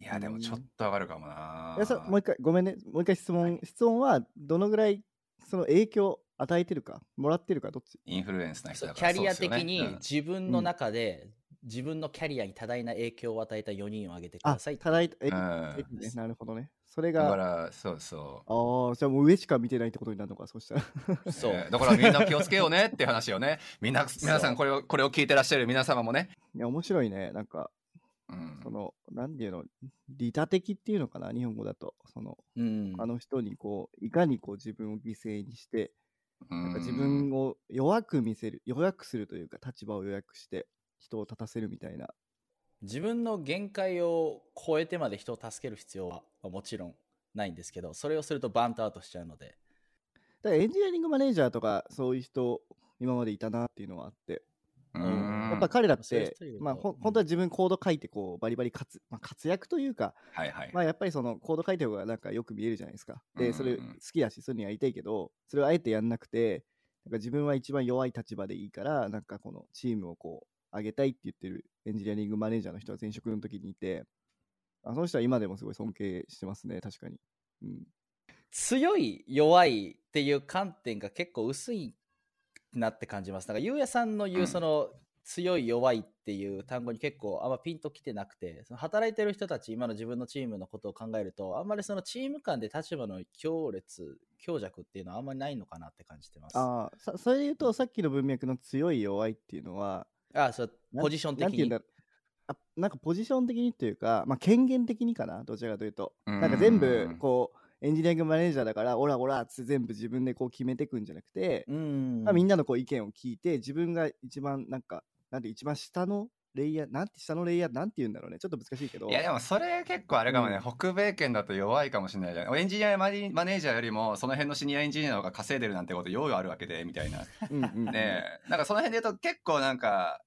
いや、でもちょっと上がるかもな。いやそもう一回ごめんね。もう一回質問、質問はどのぐらいその影響与えてるかもらってるかどっち？インフルエンスな人だから。キャリア的に自分の中で、自分のキャリアに多大な影響を与えた4人を挙げてくだあさいってただいえ、うね、なるほどね。それだかがら、そうそああじゃあもう上しか見てないってことになるのかそしたら。う。そう、え [laughs] ーだからみんな気をつけようねって話よね。みんな、皆さんこれを、これを聞いてらっしゃる皆様もね。いや面白いね。なんかうん。そのなんていうの利他的っていうのかな日本語だと。そのうん、あの人にこういかにこう自分を犠牲にしてなんか自うん分を弱く見せる弱くするというか立場を弱くして人を立たせるみたいな。自分の限界を超えてまで人を助ける必要はまあもちろんないんですけどそれをするとバーントアウトしちゃうので。だからエンジニアリングマネージャーとかそういう人今までいたなっていうのはあって。うん。やっぱ彼らってまあほうん本当は自分コード書いてこうバリバリ活,、まあ、活躍というかはいはい。まあやっぱりそのコード書いた方がなんかよく見えるじゃないですか。で、それ好きだし、そういうのやりたいけど、それをあえてやんなくて、なんか自分は一番弱い立場でいいから、なんかこのチームをこう、上げたいって言ってるエンジニアリングマネージャーの人は前職の時にいて、あその人は今でもすごい尊敬してますね、確かに。うん。強い弱いっていう観点が結構薄いなって感じますなんかゆうやさんの言ううんその、強い弱いっていう単語に結構あんまピンときてなくてその働いてる人たち今の自分のチームのことを考えるとあんまりそのチーム間で立場の強烈強弱っていうのはあんまりないのかなって感じてますああ、さそれで言うと、さっきの文脈の強い弱いっていうのは、あそうポジション的に。なあなんかポジション的にっていうか、まあ、権限的にかな、どちらかというと。うん。なんか全部、こう、エンジニアリングマネージャーだから、オラオラっつって全部自分でこう決めていくんじゃなくて、うん。まあ、みんなのこう意見を聞いて、自分が一番なんか、なんて一番下のレイヤー、なんて下のレイヤーなんて言うんだろうね。ちょっと難しいけど。いやでもそれ結構あれかもね、うん。北米圏だと弱いかもしれないじゃん。エンジニアマネマネージャーよりもその辺のシニアエンジニアの方が稼いでるなんてことようあるわけでみたいな。うんうんうん。ねえ。なんかその辺で言うと結構なんか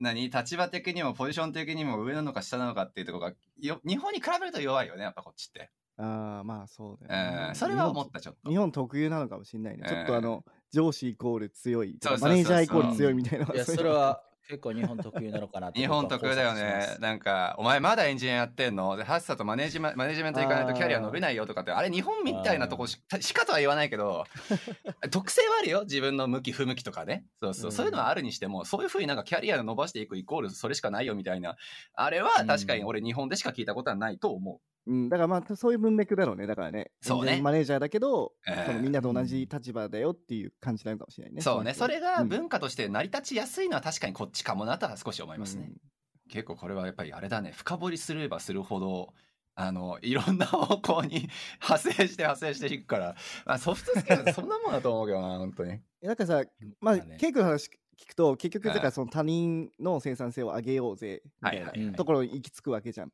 何？立場的にもポジション的にも上なのか下なのかっていうところがよ日本に比べると弱いよねやっぱこっちって、ああ、まあそうだよね、うん、それは思ったちょっと。日本特有なのかもしれないね。ちょっとあうんの、上司イコール強いマネージャーイコール強いみたいな。いやそれは結構日本特有なのかな日本特有だよね。なんかお前まだエンジニアやってんの？でハッサとマネージメマネージメント行かないとキャリア伸びないよとかってあれ日本みたいなとこししかとは言わないけど [laughs] 特性はあるよ自分の向き不向きとかね。そうそう、うん。そういうのはあるにしてもそういうふうになんかキャリアを伸ばしていくイコールそれしかないよみたいな。あれは確かに俺日本でしか聞いたことはないと思うん、だからまあそういう文脈だろうね。だからね、そうね。マネージャーだけど、ええ。そのみんなと同じ立場だよっていう感じなのかもしれないね。うそうね。それがうん。文化として成り立ちやすいのは確かにこっちかもなとは少し思いますね、うん。結構これはやっぱりあれだね。深掘りすればするほどあのいろんな方向に [laughs] 派生して派生していくから、まあ、ソフトスキルそんなもんだと思うけどな本当に。えなんかさ、まあ、ケイ君の話聞くと、結局、だかその他人の生産性を上げようぜ、みたいなところに行き着くわけじゃん。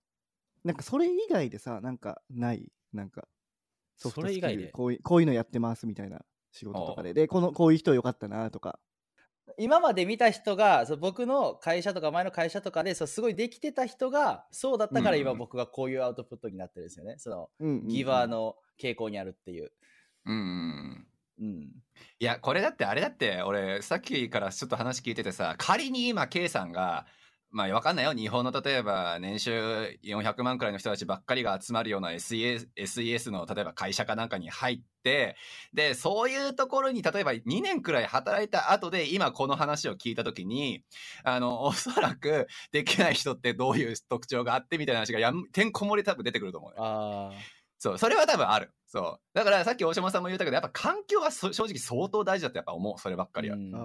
なんかそれ以外でさ、なんかない、なんか、ソフトスキルそれ以外で？こういうこういうのやってますみたいな仕事とかで、で、このこういう人よかったなとか。今まで見た人がそう僕の会社とか前の会社とかでそうすごいできてた人がそうだったから今うん僕がこういうアウトプットになってるんですよね。そのうんうんうんギバーの傾向にあるっていう。うん。うん。いや、これだってあれだって、俺、さっきからちょっと話聞いててさ、仮に今、K さんが、まあ、わかんないよ。日本の例えば、年収400万くらいの人たちばっかりが集まるような SES, SES の、例えば会社かなんかに入って、で、そういうところに、例えば2年くらい働いた後で、今この話を聞いたときに、あの、おそらく、できない人ってどういう特徴があってみたいな話がやん、てんこ盛り多分出てくると思うよ。あそう、それは多分ある。そう。だからさっき大島さんも言ったけど、やっぱ環境はそ正直相当大事だってやっぱ思う。そればっかりは。うんあ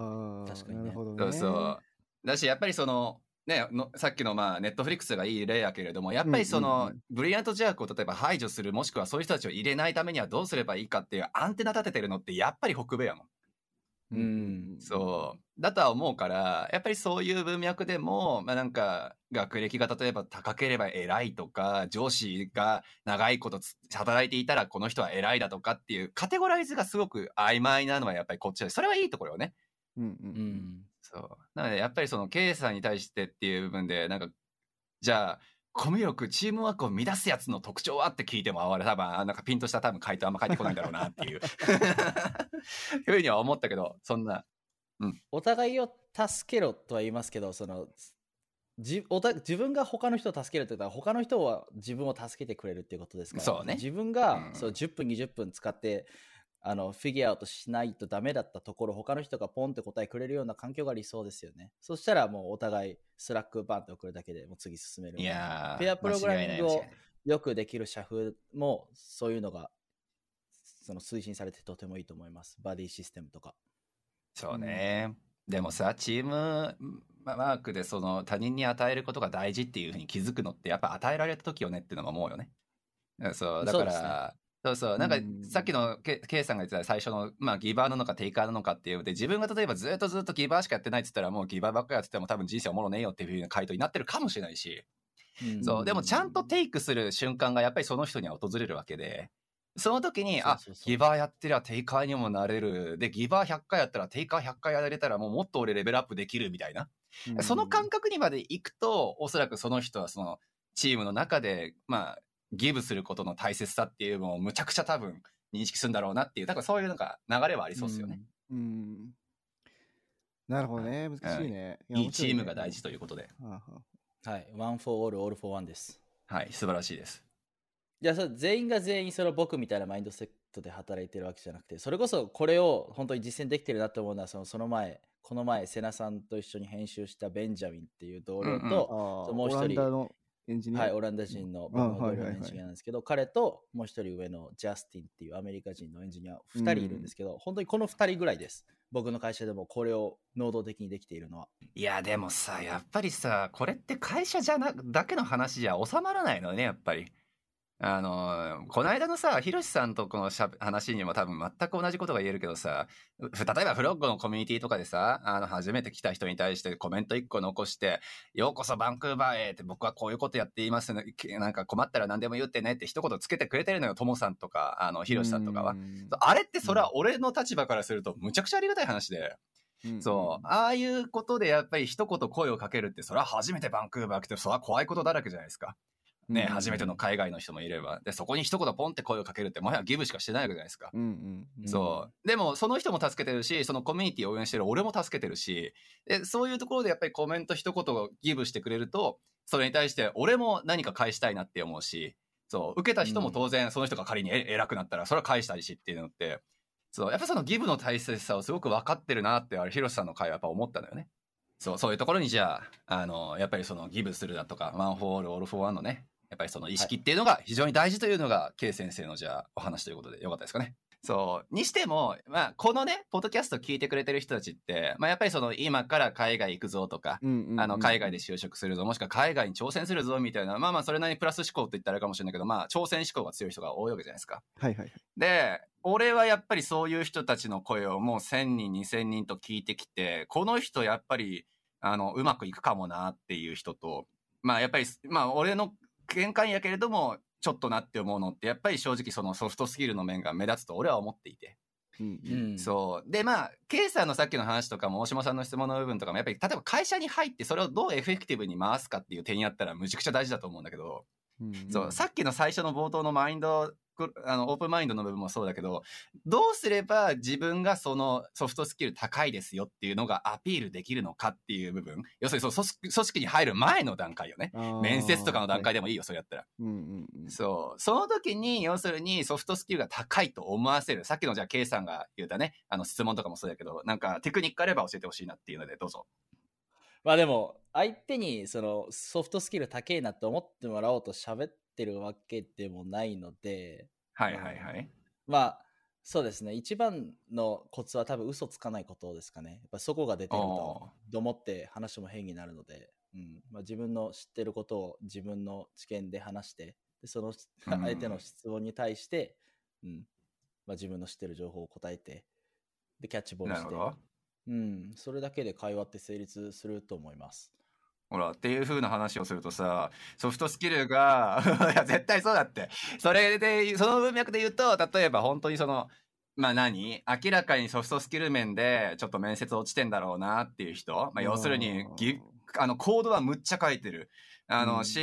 ー確かにねなるほどね。そうそう。だし、やっぱりその、ね、のさっきのまあネットフリックスがいい例やけれどもやっぱりその、ブリリアントジャークを例えば排除するもしくはそういう人たちを入れないためにはどうすればいいかっていうアンテナ立ててるのってやっぱり北米やもん。うんそう。だとは思うから、やっぱりそういう文脈でも、まあなんか、学歴が例えば高ければ偉いとか、上司が長いことつ働いていたらこの人は偉いだとかっていうカテゴライズがすごく曖昧なのはやっぱりこっちで、それはいいところよね。うんううんん。そう。なのでやっぱりその K さんに対してっていう部分で、なんか、じゃあ、コミュ力、チームワークを乱すやつの特徴はって聞いても、あ俺多分、あなんかピンとした多分回答あんま返ってこないんだろうなっていう。ふうには思ったけど、そんな。お互いを助けろとは言いますけど、その、じおた自分が他の人を助けるって言ったら他の人は自分を助けてくれるっていうことですからそうね自分が、うんそう10分20分使ってあのフィギュアアウトしないとダメだったところ他の人がポンって答えくれるような環境が理想ですよねそしたらもうお互いスラックバンって送るだけでもう次進めるいやーペアプログラミングをよくできる社風もそういうのがその推進されてとてもいいと思いますバディシステムとかそうね。でもさ、チームマークでその他人に与えることが大事っていうふうに気づくのってやっぱ与えられた時よねっていうのも思うよね。そう、だから、そうそう、なんかうん。さっきの K, K さんが言ってた最初の、まあ、ギバーなのかテイカーなのかっていうので、自分が例えばずっとずっとギバーしかやってないって言ったらもうギバーばっかりやってても多分人生おもろねえよっていうふうな回答になってるかもしれないし、うん。そう、でもちゃんとテイクする瞬間がやっぱりその人には訪れるわけで、その時に、あギバーやってりゃテイカーにもなれる。で、ギバー100回やったらテイカー100回やれたらもうもっと俺レベルアップできるみたいな。うん。その感覚にまで行くと、おそらくその人はそのチームの中で、まあ、ギブすることの大切さっていうのをむちゃくちゃ多分認識するんだろうなっていう、だからそういうなんか流れはありそうですよね。うん。うんなるほどね。難しいね。やいいチームが大事。ということで。面白いねはあははい One for all all for one ですはい、素晴らしいです。いやそれ全員が全員それ僕みたいなマインドセットで働いてるわけじゃなくてそれこそこれを本当に実践できてるなと思うのはそのその前この前瀬名さんと一緒に編集したベンジャミンっていう同僚うんうんと、ああそうもう一人エンジニア？はい、オランダ人のエンジニアなんですけど、彼ともう一人上のジャスティンっていうアメリカ人のエンジニア2人いるんですけど、本当にこの2人ぐらいです。僕の会社でもこれを能動的にできているのは。いや、でもさ、やっぱりさ、これって会社じゃな、だけの話じゃ収まらないのね、やっぱり。あの、この間のさ、ヒロシさんとこのしゃ話にも多分全く同じことが言えるけどさ、ふ例えばフロッグのコミュニティとかでさ、あの、初めて来た人に対してコメント1個残して、ようこそバンクーバーへって僕はこういうことやっていますね。なんか困ったら何でも言ってねって一言つけてくれてるのよ、ともさんとか、あの、ヒロシさんとかは。うんあれってそれは俺の立場からするとむちゃくちゃありがたい話で。うんそう。ああいうことでやっぱり一言声をかけるって、それは初めてバンクーバー来て、それは怖いことだらけじゃないですか。ね、うん初めての海外の人もいれば。で、そこに一言ポンって声をかけるって、もはやギブしかしてないわけじゃないですか。うんうんうん。そう。でも、その人も助けてるし、そのコミュニティを応援してる俺も助けてるし、で、そういうところでやっぱりコメント一言 give してくれると、それに対して俺も何か返したいなって思うし、そう、受けた人も当然その人が仮にえ偉くなったら、それは返したいしっていうのって、そう、やっぱその give の大切さをすごく分かってるなって、あれ、ヒロシさんの回はやっぱ思ったのよね。そう、そういうところにじゃあ、あの、やっぱりその give するだとか、 one for all, all for one のね、やっぱりその意識っていうのが非常に大事というのが、K 先生のじゃあお話ということでよかったですかね。そう。にしても、まあ、このね、ポッドキャスト聞いてくれてる人たちって、まあ、やっぱりその、今から海外行くぞとか、あの、海外で就職するぞ、もしくは海外に挑戦するぞみたいな、まあまあ、それなりにプラス思考って言ったらあれかもしれないけど、まあ、挑戦思考が強い人が多いわけじゃないですか。はいはいはい。で、俺はやっぱりそういう人たちの声をもう1000人、2000人と聞いてきて、この人やっぱり、あの、うまくいくかもなっていう人と、まあやっぱり、まあ俺の見解やけれども、ちょっとなって思うのって、やっぱり正直そのソフトスキルの面が目立つと俺は思っていて。うんう。ん。そう。で、まあ、ケイさんのさっきの話とかも、大島さんの質問の部分とかも、やっぱり、例えば会社に入って、それをどうエフェクティブに回すかっていう点やったら、むちゃくちゃ大事だと思うんだけど、うんそう、さっきの最初の冒頭のマインド、くあの、オープンマインドの部分もそうだけど、どうすれば自分がそのソフトスキル高いですよっていうのがアピールできるのかっていう部分？要するに、その組織に入る前の段階よね。面接とかの段階でもいいよ、それやったら。うんうんうん。そう。その時に、要するにソフトスキルが高いと思わせる。さっきのじゃあ、K さんが言ったね、あの質問とかもそうだけど、なんかテクニックあれば教えてほしいなっていうので、どうぞ。まあでも、相手にそのソフトスキル高いなって思ってもらおうと喋ってるわけでもないので、はいはいはい。まあ、そうですね。一番のコツは多分嘘つかないことですかね。やっぱそこが出てるとお、思って話も変になるので、うんまあ、自分の知ってることを自分の知見で話して、でそのうん相手の質問に対して、うんまあ、自分の知ってる情報を答えて、で、キャッチボールして。うん、それだけで会話って成立すると思います。ほら、っていう風な話をするとさ、ソフトスキルが、[laughs] いや、絶対そうだって。それで、その文脈で言うと、例えば本当にその、まあ何？明らかにソフトスキル面でちょっと面接落ちてんだろうなっていう人。まあ要するにギ、あの、コードはむっちゃ書いてる。あの、うんし、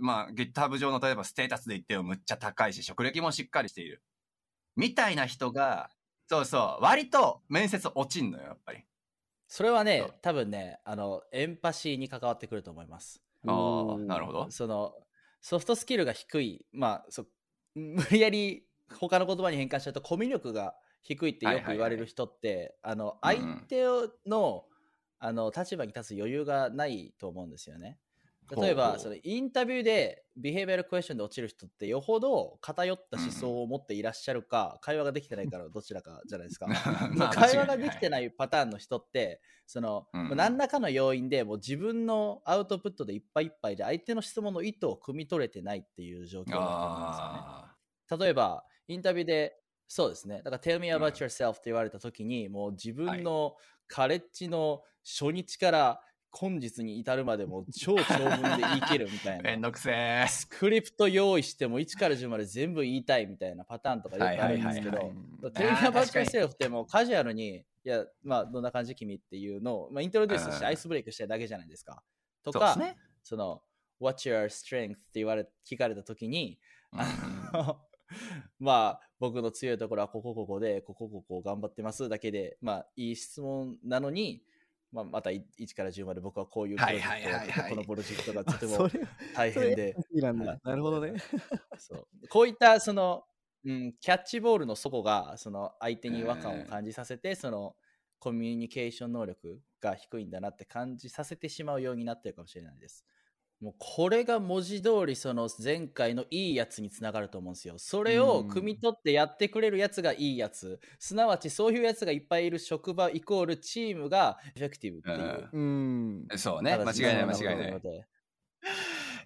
まあ GitHub 上の例えばステータスで言ってもむっちゃ高いし、職歴もしっかりしている。みたいな人が、そうそう、割と面接落ちんのよ、やっぱり。それはね多分ね、あの、エンパシーに関わってくると思います。ああ、なるほど。そのソフトスキルが低い、まあ、そ [laughs] 無理やり他の言葉に変換しちゃうとコミュ力が低いってよく言われる人って、あのうんう相ん手の,、あの立場に立つ余裕がないと思うんですよね。例えばそのインタビューでビヘイビアルクエスチョンで落ちる人ってよほど偏った思想を持っていらっしゃるか、会話ができてないからどちらかじゃないですか。[laughs] まあ会話ができてい。ないパターンの人ってその、何らかの要因でもう自分のアウトプットでいっぱいいっぱいで相手の質問の意図を汲み取れてないっていう状況だと思うんですよね。あ例えばインタビューでそうですねだから Tell me うん about yourself って言われた時に、もう自分のカレッジの初日から今日に至るまでもう超長文で言い切るみたいあ。めんな。どくせえ。スクリプト用意しても1から10まで全部言いたいみたいなパターンとかよくあるんですけどはいはいはいはい、Tell me あー about 確かに yourself ってもうカジュアルに、いや、まあ、どんな感じ君っていうのを、まあ、イントロデュースしてうんアイスブレイクしてるだけじゃないですか。とか、そね。その、What's your strength? って言われ、聞かれたときに、[laughs] まあ、僕の強いところはここここで、ここここ頑張ってますだけで、まあ、いい質問なのに、まあ、また1から10まで僕はこういうプロジェクトはいはいはいはいこのプロジェクトがとても大変で、な。なるほどね。[laughs] そうこういったその、うん、キャッチボールの底がその相手に違和感を感じさせて、そのコミュニケーション能力が低いんだなって感じさせてしまうようになってるかもしれないです。もうこれが文字通りその前回のいいやつにつながると思うんですよ。それを汲み取ってやってくれるやつがいいやつ。すなわちそういうやつがいっぱいいる職場イコールチームがエフェクティブっていう。うん。そうね。間違いない間違いない。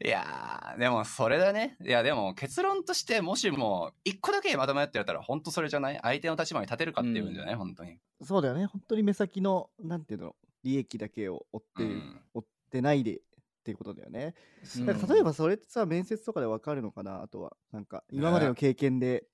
いやー、でもそれだね。いや、でも結論として、もしも、一個だけまとめってやったら、本当それじゃない？相手の立場に立てるかっていうんじゃない、本当に。そうだよね。本当に目先の、なんていうの、利益だけを追ってる、うん追ってないでっていうことだよね。うんだから例えばそれってさ、面接とかでわかるのかな？あとは。なんか、今までの経験で、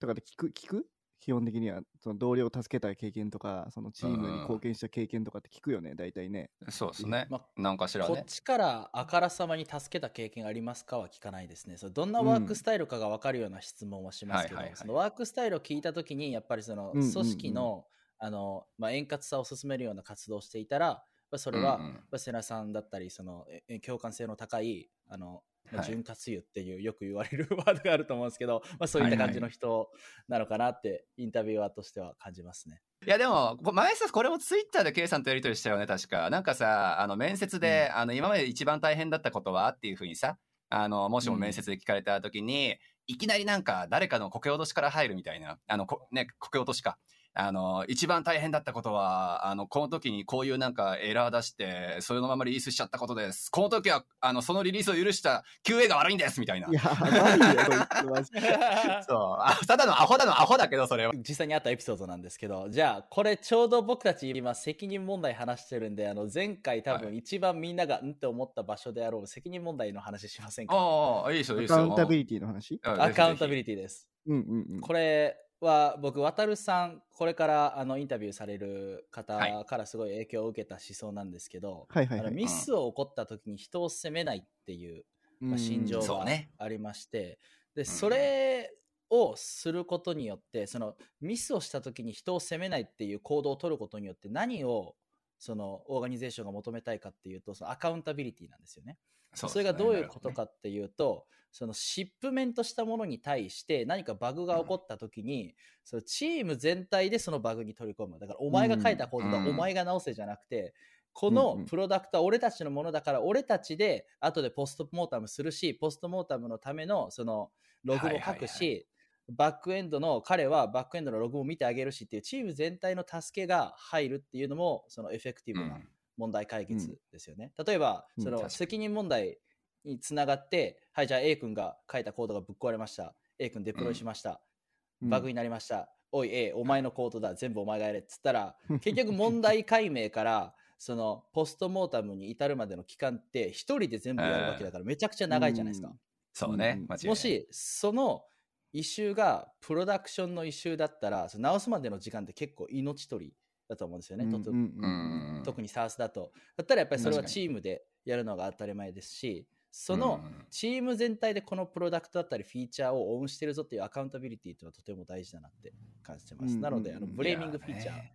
とかで聞く、聞く？基本的には、その同僚を助けた経験とか、そのチームに貢献した経験とかって聞くよね、大体ね。そうですね。まなんかしらね。こっちからあからさまに助けた経験ありますかは聞かないですね。そのどんなワークスタイルかが分かるような質問はしますけどそのワークスタイルを聞いたときに、やっぱりそのうんうんうん組織の、あの、まあ、円滑さを進めるような活動をしていたら、それは、瀬名さんだったり、そのええ共感性の高い、あの、まあはい潤滑油っていうよく言われるワードがあると思うんですけど、まあ、そういった感じの人なのかなって、インタビュアーとしては感じますね。いやでも、こ前さ、これもツイッターで K さんとやりとりしたよね、確か。なんかさ、あの、面接で、あの、今まで一番大変だったことはっていうふうにさ、あの、もしも面接で聞かれた時に、いきなりなんか誰かのこけ落としから入るみたいな、あの、こね、こけ落としか。あの、一番大変だったことは、あの、この時にこういうなんかエラー出して、それのままリリースしちゃったことです。この時は、あの、そのリリースを許した QA が悪いんですみたいな。いよ、こいつマジで。[laughs] そう。あただのアホだのアホだけど、それは。実際にあったエピソードなんですけど、じゃあ、これちょうど僕たち今責任問題話してるんで、あの、前回多分一番みんながんって思った場所であろう責任問題の話しませんか？ああ、いいですよ、いいですよ。アカウンタビリティの話？アカウンタビテリティです。うんうんうん。これ、は僕、渡さん、これからあのインタビューされる方はい。からすごい影響を受けた思想なんですけど、はいはいミスを起こった時に人を責めないっていう、まあ、心情がありまして、でそれをすることによってそのミスをした時に人を責めないっていう行動を取ることによって何をそのオーガニゼーションが求めたいかっていうとそのアカウンタビリティなんですよね。そそれがどういうことかっていうと、その shipment したものに対して何かバグが起こった時に、そのチーム全体でそのバグに取り組む。だからお前が書いたコードだ、うんお前が直せじゃなくて、こうんのうん。プロダクトは俺たちのものだから、俺たちで後で postmortem するし、 postmortem のためのそのログも書くし、はいはい。バックエンドの彼はバックエンドのログも見てあげるしっていうチーム全体の助けが入るっていうのもその effective なうん問題解決ですよね。例えば、うんその責任問題につながって、はい、じゃあ A 君が書いたコードがぶっ壊れました。A 君デプロイしました。うんバグになりました。おい A、お前のコードだ。全部お前がやれっつったら、[laughs] 結局問題解明から、そのポストモータムに至るまでの期間って一人で全部やるわけだからめちゃくちゃ長いじゃないですか。そうねうん間違いないもしそのイシューがプロダクションのイシューだったら直すまでの時間って結構命取りだと思うんですよね、うんうんうんうん。特に SARS だとだったらやっぱりそれはチームでやるのが当たり前ですしそのうん。チーム全体でこのプロダクトだったりフィーチャーをオンしてるぞっていうアカウンタビリティというのはとても大事だなって感じてます、うんなのであのうん。ブレーミングフィーチャー、ね。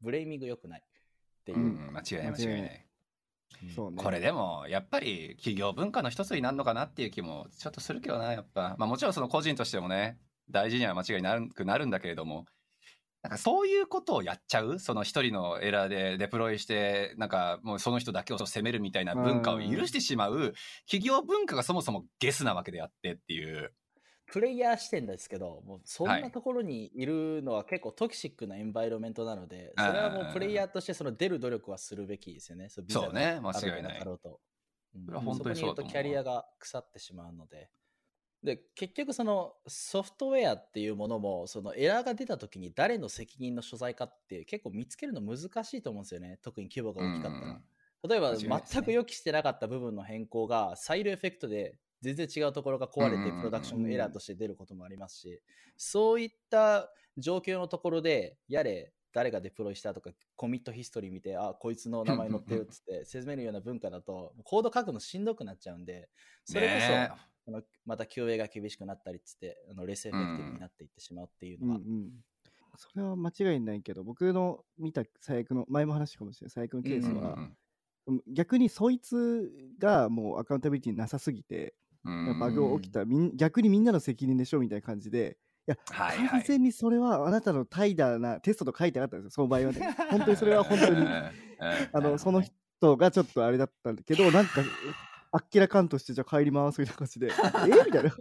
ブレーミング良くないっていう。う、ん間違いない間違いない。間違いない。そうね。これでもやっぱり企業文化の一つになるのかなっていう気もちょっとするけどなやっぱ。まあもちろんその個人としてもね大事には間違いなくなるんだけれどもなんかそういうことをやっちゃう？その一人のエラーでデプロイしてなんかもうその人だけを責めるみたいな文化を許してしまう企業文化がそもそもゲスなわけであってっていう。プレイヤー視点ですけど、もうそんはない。ところにいるのは結構トキシックなエンバイロメントなので、それはもうプレイヤーとしてその出る努力はするべきですよね。そうね。間違いない。うん。そこに言うとキャリアが腐ってしまうので。で、結局そのソフトウェアっていうものも、そのエラーが出た時に誰の責任の所在かって結構見つけるの難しいと思うんですよね。特に規模が大きかったら。例えば、全く予期してなかった部分の変更がサイドエフェクトで全然違うところが壊れてプロダクションエラーとして出ることもありますし、そういった状況のところで、やれ、誰がデプロイしたとか、コミットヒストリー見て、あ、こいつの名前載ってるっつって [laughs] 説明るような文化だと、コード書くのしんどくなっちゃうんで、それこそ、また QA が厳しくなったりっつって、あのレスエフェクティブになっていってしまうっていうのは、うんうん、それは間違いないけど僕の見た最悪の前も話したかもしれない。最悪のケースうんは、逆にそいつがもうアカウンタビリティなさすぎて、うんバグ起きたらみん逆にみんなの責任でしょみたいな感じで。いや、はいはい完全にそれはあなたの怠惰なテストと書いてなかったんですよその場合はね。本当にそれは本当に。[laughs] あのその人がちょっとあれだったんだけどなんかあっけらかんとしてじゃあ帰りますみたいな感じで [laughs] え？みたいなこ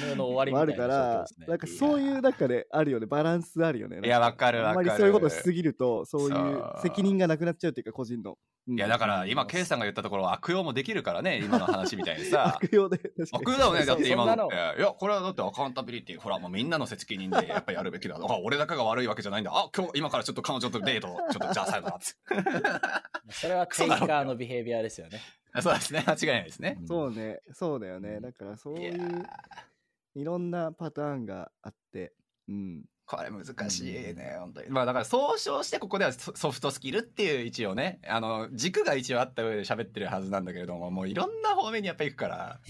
の世の終わりみたいな状況るから。なんかそういう中であるよねバランスあるよねいやわかるわかるあんまりそういうことしすぎるとそういそうう責任がなくなっちゃうというか個人の、うんいやだから今、ケイさんが言ったところ悪用もできるからね、今の話みたいにさ。悪用で悪用だよね、だって今の。いや、これはだってアカウンタビリティ、ほら、もうみんなの責任でやっぱりやるべきだ。あ、俺だけが悪いわけじゃないんだ。あ、今日、今からちょっと彼女とデート、ちょっとじゃあさよなら。それは taker の behavior ですよね。そうですね、[laughs] 間違いないですね。そうねそうだよねだからそういういろんなパターンがあってうんこれ難しいね、本当に。まあだから総称してここではソ、ソフトスキルっていう一応ね、あの、軸が一応あった上で喋ってるはずなんだけれども、もういろんな方面にやっぱ行くから。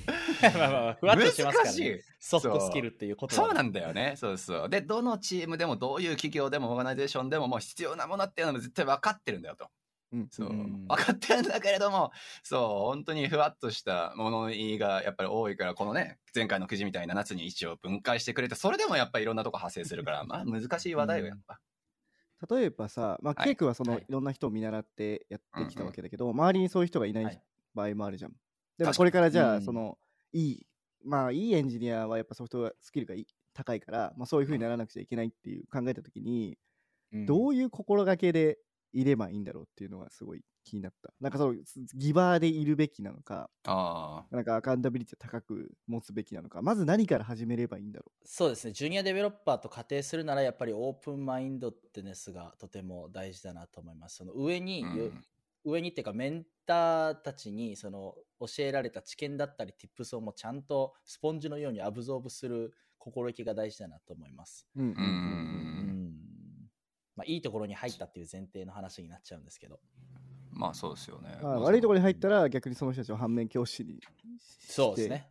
[laughs] まあまあ、ふわっとしますから難しいね。ソフトスキルっていうことそうなんだよね。そうそう。で、どのチームでもどういう企業でも organization でももう必要なものっていうのも絶対分かってるんだよと。うんそう。うん分かってるんだけれども、そう、本当にふわっとした物言いがやっぱり多いから、このね、前回のくじみたいな夏に一応分解してくれて、それでもやっぱりいろんなとこ派生するから、[laughs] まあ難しい話題よ、やっぱ。例えばさ、まあ、はい。ケイ君はその、はい。い、ろんな人を見習ってやってきたわけだけど、周りにそういう人がいないはい。場合もあるじゃん。でも確かに。これからじゃあ、うんそのいいまあいいエンジニアはやっぱソフトスキルがいい高いから、まあ、そういうふうにならなくちゃいけないっていう考えた時に、どういう心がけでいればいいんだろうっていうのがすごい気になった。なんかそのギバーでいるべきなのか、あなんかアカウンタビリティを高く持つべきなのか、まず何から始めればいいんだろそうですね、ジュニアデベロッパーと仮定するなら、やっぱりオープンマインドってネスがとても大事だなと思います。その上に、うん上にっていうか、メンターたちにその教えられた知見だったり、ティップスをもうちゃんとスポンジのようにアブゾーブする心意気が大事だなと思います。うんうんうんまあ、いいところに入ったっていう前提の話になっちゃうんですけど。まあそうですよね。まあ、悪いところに入ったら逆にその人たちを反面教師にしてそうですね。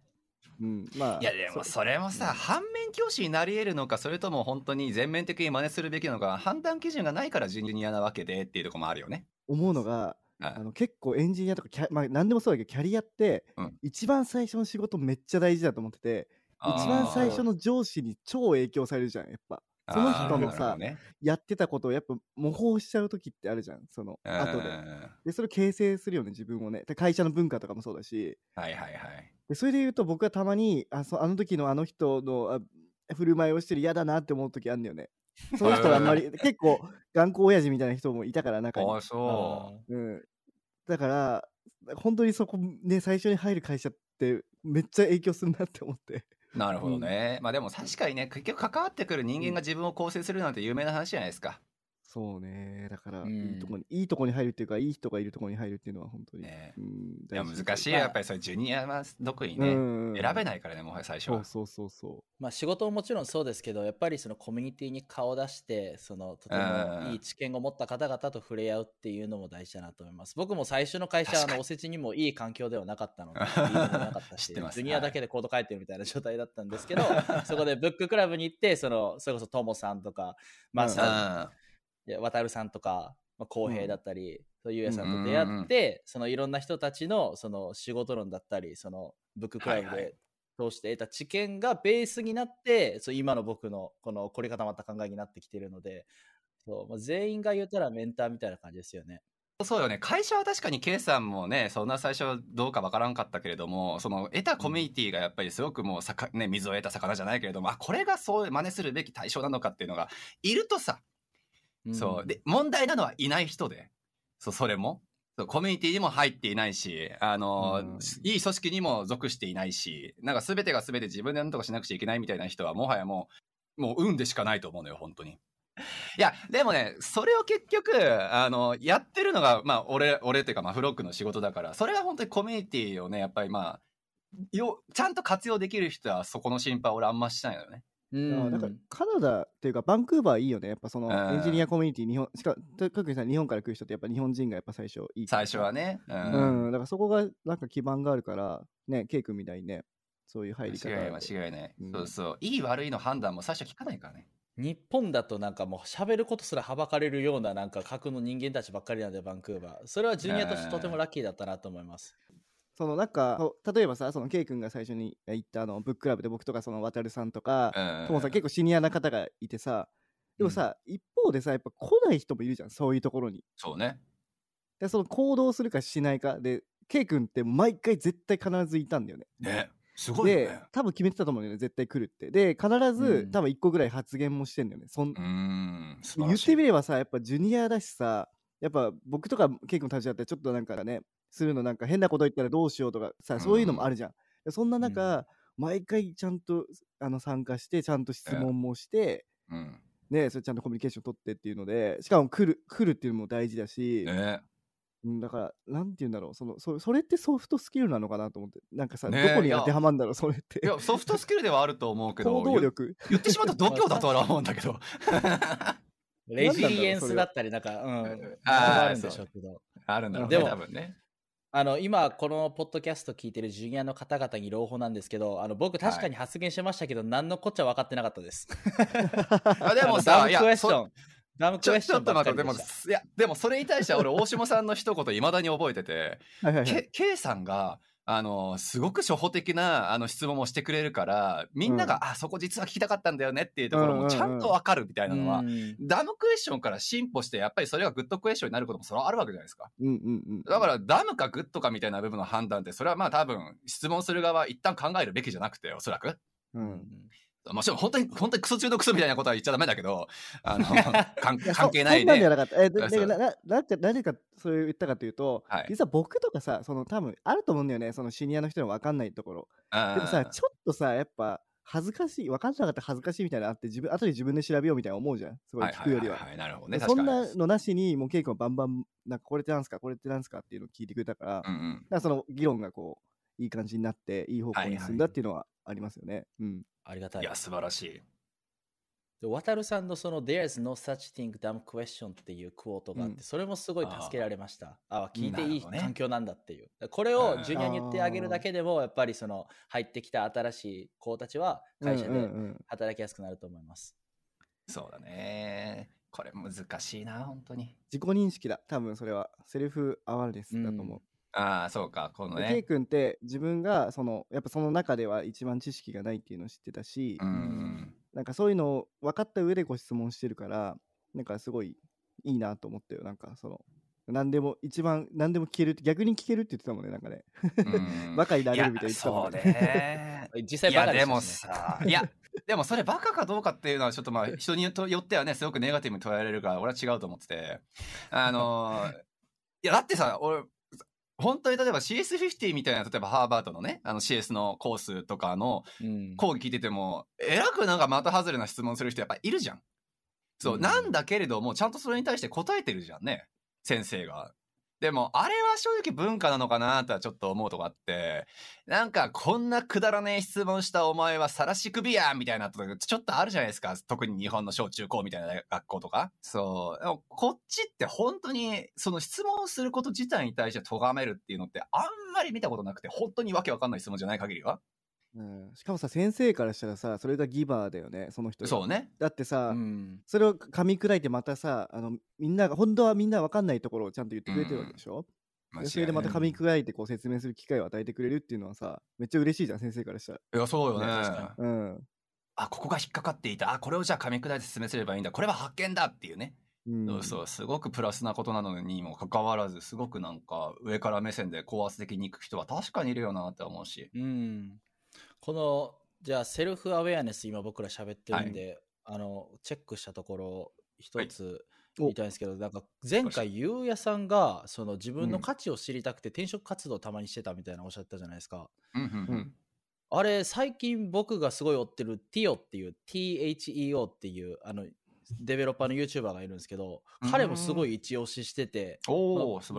うん、まあいやでもそそれもさ反面教師になり得るのかそれとも本当に全面的に真似するべきなのか判断基準がないからジュニアなわけでっていうところもあるよね。思うのがはいあの結構エンジニアとかキャ、まあ、何でもそうだけどキャリアって、うん一番最初の仕事めっちゃ大事だと思ってて一番最初の上司に超影響されるじゃんやっぱその人のさね、やってたことをやっぱ模倣しちゃう時ってあるじゃんその後で。うんでそれを形成するよね自分をね。で会社の文化とかもそうだし。はいはいはい。でそれで言うと僕はたまにあそあの時のあの人のあ振る舞いをしてる嫌だなって思う時あるんだよね。その人はあんまり結構頑固親父みたいな人もいたから中に。ああそう。ん、だから本当にそこね最初に入る会社ってめっちゃ影響するなって思って。う。なるほどね。まあでも確かにね結局関わってくる人間が自分を構成するなんて有名な話じゃないですか。そうね。だからうんいいとこにいいとこに入るっていうかいい人がいるところに入るっていうのは本当に、ね。うん、いや難しいよ。やっぱりそれジュニアは特にね、うん選べないからねもはや最初は。そうそうそうそまあ、仕事ももちろんそうですけど、やっぱりそのコミュニティに顔を出して、そのとてもいい知見を持った方々と触れ合うっていうのも大事だなと思います。僕も最初の会社、確かに。あのおせちにもいい環境ではなかったので、リードもなかったし、知ってます。ジュニアだけでコード書いてるみたいな状態だったんですけど、[laughs] そこでブッククラブに行って、そのそれこそトモさんとか、マうんサうん渡るさんとか、まあ、浩平だったり、そうゆうやさんと出会って、そのいろんな人たちのその仕事論だったり、そのブッククラブはいはい。で通して得た知見がベースになって、そう今の僕のこの凝り固まった考えになってきてるので、そうまあ、全員が言ったらメンターみたいな感じですよね。そうよね。会社は確かに K さんもねそんな最初どうかわからんかったけれどもその得たコミュニティがやっぱりすごくもうさか、ね、水を得た魚じゃないけれどもあこれがそう真似するべき対象なのかっていうのがいるとさ、そう。で問題なのはいない人で。そうそれも。そうコミュニティにも入っていないしあの、うん。いい組織にも属していないしなんか全てが全て自分で何とかしなくちゃいけないみたいな人はもはやもうもう運でしかないと思うのよ本当に。いやでもねそれを結局あのやってるのがまあ俺俺っていうかまあフロックの仕事だからそれは本当にコミュニティをねやっぱりまあよちゃんと活用できる人はそこの心配は俺あんましないのよね。うう、ん、だからカナダっていうかバンクーバーいいよね。やっぱそのうん。エンジニアコミュニティ日本しか特にさ日本から来る人ってやっぱ日本人がやっぱ最初いい最初はね。ううん。ん、だからそこがなんか基盤があるからねケイ君みたいにねそういう入り方。間違いない間違いない、うん。そうそう。いい悪いの判断も最初聞かないからね。日本だとなんかもう喋ることすらはばかれるようななんか格の人間たちばっかりなんでバンクーバー。それはジュニアとしてとてもラッキーだったなと思います。そのなんか例えばさそのケイ君が最初に言ったあのブッククラブで僕とかその渡るさんとかうんトモさん結構シニアな方がいてさでもさ、一方でさやっぱ来ない人もいるじゃんそういうところに。そうね。でその行動するかしないかでケイ君って毎回絶対必ずいたんだよね。ね。すごいよでね多分決めてたと思うんだよね絶対来るって。で必ず、うん。多分1個ぐらい発言もしてんだよね。そん言っていみればさやっぱジュニアだしさやっぱ僕とかケイ君たちだったらちょっとなんかねするのなんか変なこと言ったらどうしようとかさそういうのもあるじゃん、でそんな中、毎回ちゃんとあの参加してちゃんと質問もして、うん。ねそれちゃんとコミュニケーション取ってっていうのでしかも来る来るっていうのも大事だし、ね。うんだからなんて言うんだろうそのそそれってソフトスキルなのかなと思って。なんかさ、ねどこに当てはまるんだろうそれって。いやソフトスキルではあると思うけど行動力。言言ってしまうと度胸だとは思うんだけど。[laughs] レジリエンスだったり、なんか、うん、あーあるんでしょうけど。あるんだろうねでも多分ねあの今このポッドキャスト聞いてるジュニアの方々に朗報なんですけどあの僕確かに発言しましたけど、何のこっちゃ分かってなかったです。[laughs] あでもダさいムクエスチョン。ダムちょちょクエスチョンっと待ってでもいやでもそれに対しては俺大下さんの一言いまだに覚えててけ K さんがあのすごく初歩的なあの質問もしてくれるからみんなが、あそこ実は聞きたかったんだよねっていうところもちゃんとわかるみたいなのは、うん。ダムクエスチョンから進歩してやっぱりそれがグッドクエスチョンになることもそれはあるわけじゃないですか。うんうんうんだから dumb か good かみたいな部分の判断ってそれはまあ多分質問する側は一旦考えるべきじゃなくておそらく。うんもちろん本当に本当にクソ中のクソみたいなことは言っちゃダメだけど [laughs] あの関係ないそそんなんじゃねなかった。えななな何かそれを言ったかというと、はい実は僕とかさ、その多分あると思うんだよね、そのシニアの人には分かんないところ。うんでもさ、ちょっとさ、やっぱ恥ずかしい、分かんなかったら恥ずかしいみたいなのあって、自分後で自分で調べようみたいな思うじゃん、すごい聞くよりは。いいいなるほどねでそんなのなしに、もうケイ君はバンバン、なんかこれってなんすか、これってなんすかっていうのを聞いてくれたから、だかうんうんらその議論がこう、いい感じになって、いい方向に進んだっていうのはありますよね。うん。ありがたい。いや、素晴らしい。で渡るさんのその There's no such thing dumb question っていうクォートがあって、うんそれもすごい助けられました。あ聞いていい環境なんだっていう。これをジュニアに言ってあげるだけでも、やっぱりその入ってきた新しい子たちは会社でうんうんうん働きやすくなると思います。そうだね。これ難しいな、本当に。自己認識だ多分それはセルフアワーネスだと思う、ああ、そうか、このね。君って自分がそのやっぱその中では一番知識がないっていうのを知ってたし、うん。なんかそういうのを分かった上でご質問してるからなんかすごいいいなと思ったよなんかその何でも一番何でも聞ける逆に聞けるって言ってたもんねなんかねうん [laughs] バカになれるみたいいやに言ってたもそうんね [laughs] ね。実際いバカでやですもさ、いや、でもそれバカかどうかっていうのはちょっとまあ人によってはね、すごくネガティブに捉えられるから、俺は違うと思ってて。あのー、いや、だってさ、俺、本当に例えば CS50 みたいな、例えばハーバードのね、あの CS のコースとかのうん講義聞いてても、えらくなんか的外れな質問する人やっぱいるじゃん。そう、うんなんだけれども、ちゃんとそれに対して答えてるじゃんね。先生が。でも、あれは正直文化なのかなとはちょっと思うとこあって、なんか、こんなくだらねえ質問したお前は晒し首やみたいなとか、ちょっとあるじゃないですか。特に日本の小中高みたいな学校とか。そう。でもこっちって本当に、その質問をすること自体に対して咎めるっていうのって、あんまり見たことなくて、本当にわけわかんない質問じゃない限りは。うん、しかもさ先生からしたらさそれがギバーだよねその人がそうね。だってさ、うんそれを噛み砕いてまたさあのみんなが本当はみんな分かんないところをちゃんと言ってくれてるわけでしょ、でそれでまた噛み砕いてこう説明する機会を与えてくれるっていうのはさめっちゃ嬉しいじゃん先生からしたらいや、そうよね。うん、あ、ここが引っかかっていた。あ、これをじゃあ噛み砕いて説明すればいいんだ。これは発見だっていうね。うん、そうそう、すごくプラスなことなのにもかかわらず、すごくなんか上から目線で高圧的に行く人は確かにいるよなって思うし。うん、このじゃあセルフアウェアネス今僕ら喋ってるんで、あのチェックしたところ一つお。言いたいんですけど、なんか前回ゆうやさんがその自分の価値を知りたくて転職活動をたまにしてたみたいなおっしゃったじゃないですか。うんうんうん。あれ最近僕がすごい追ってる TIO っていう THEO っていうあのデベロッパーの YouTuber がいるんですけど彼もすごい一押ししてて、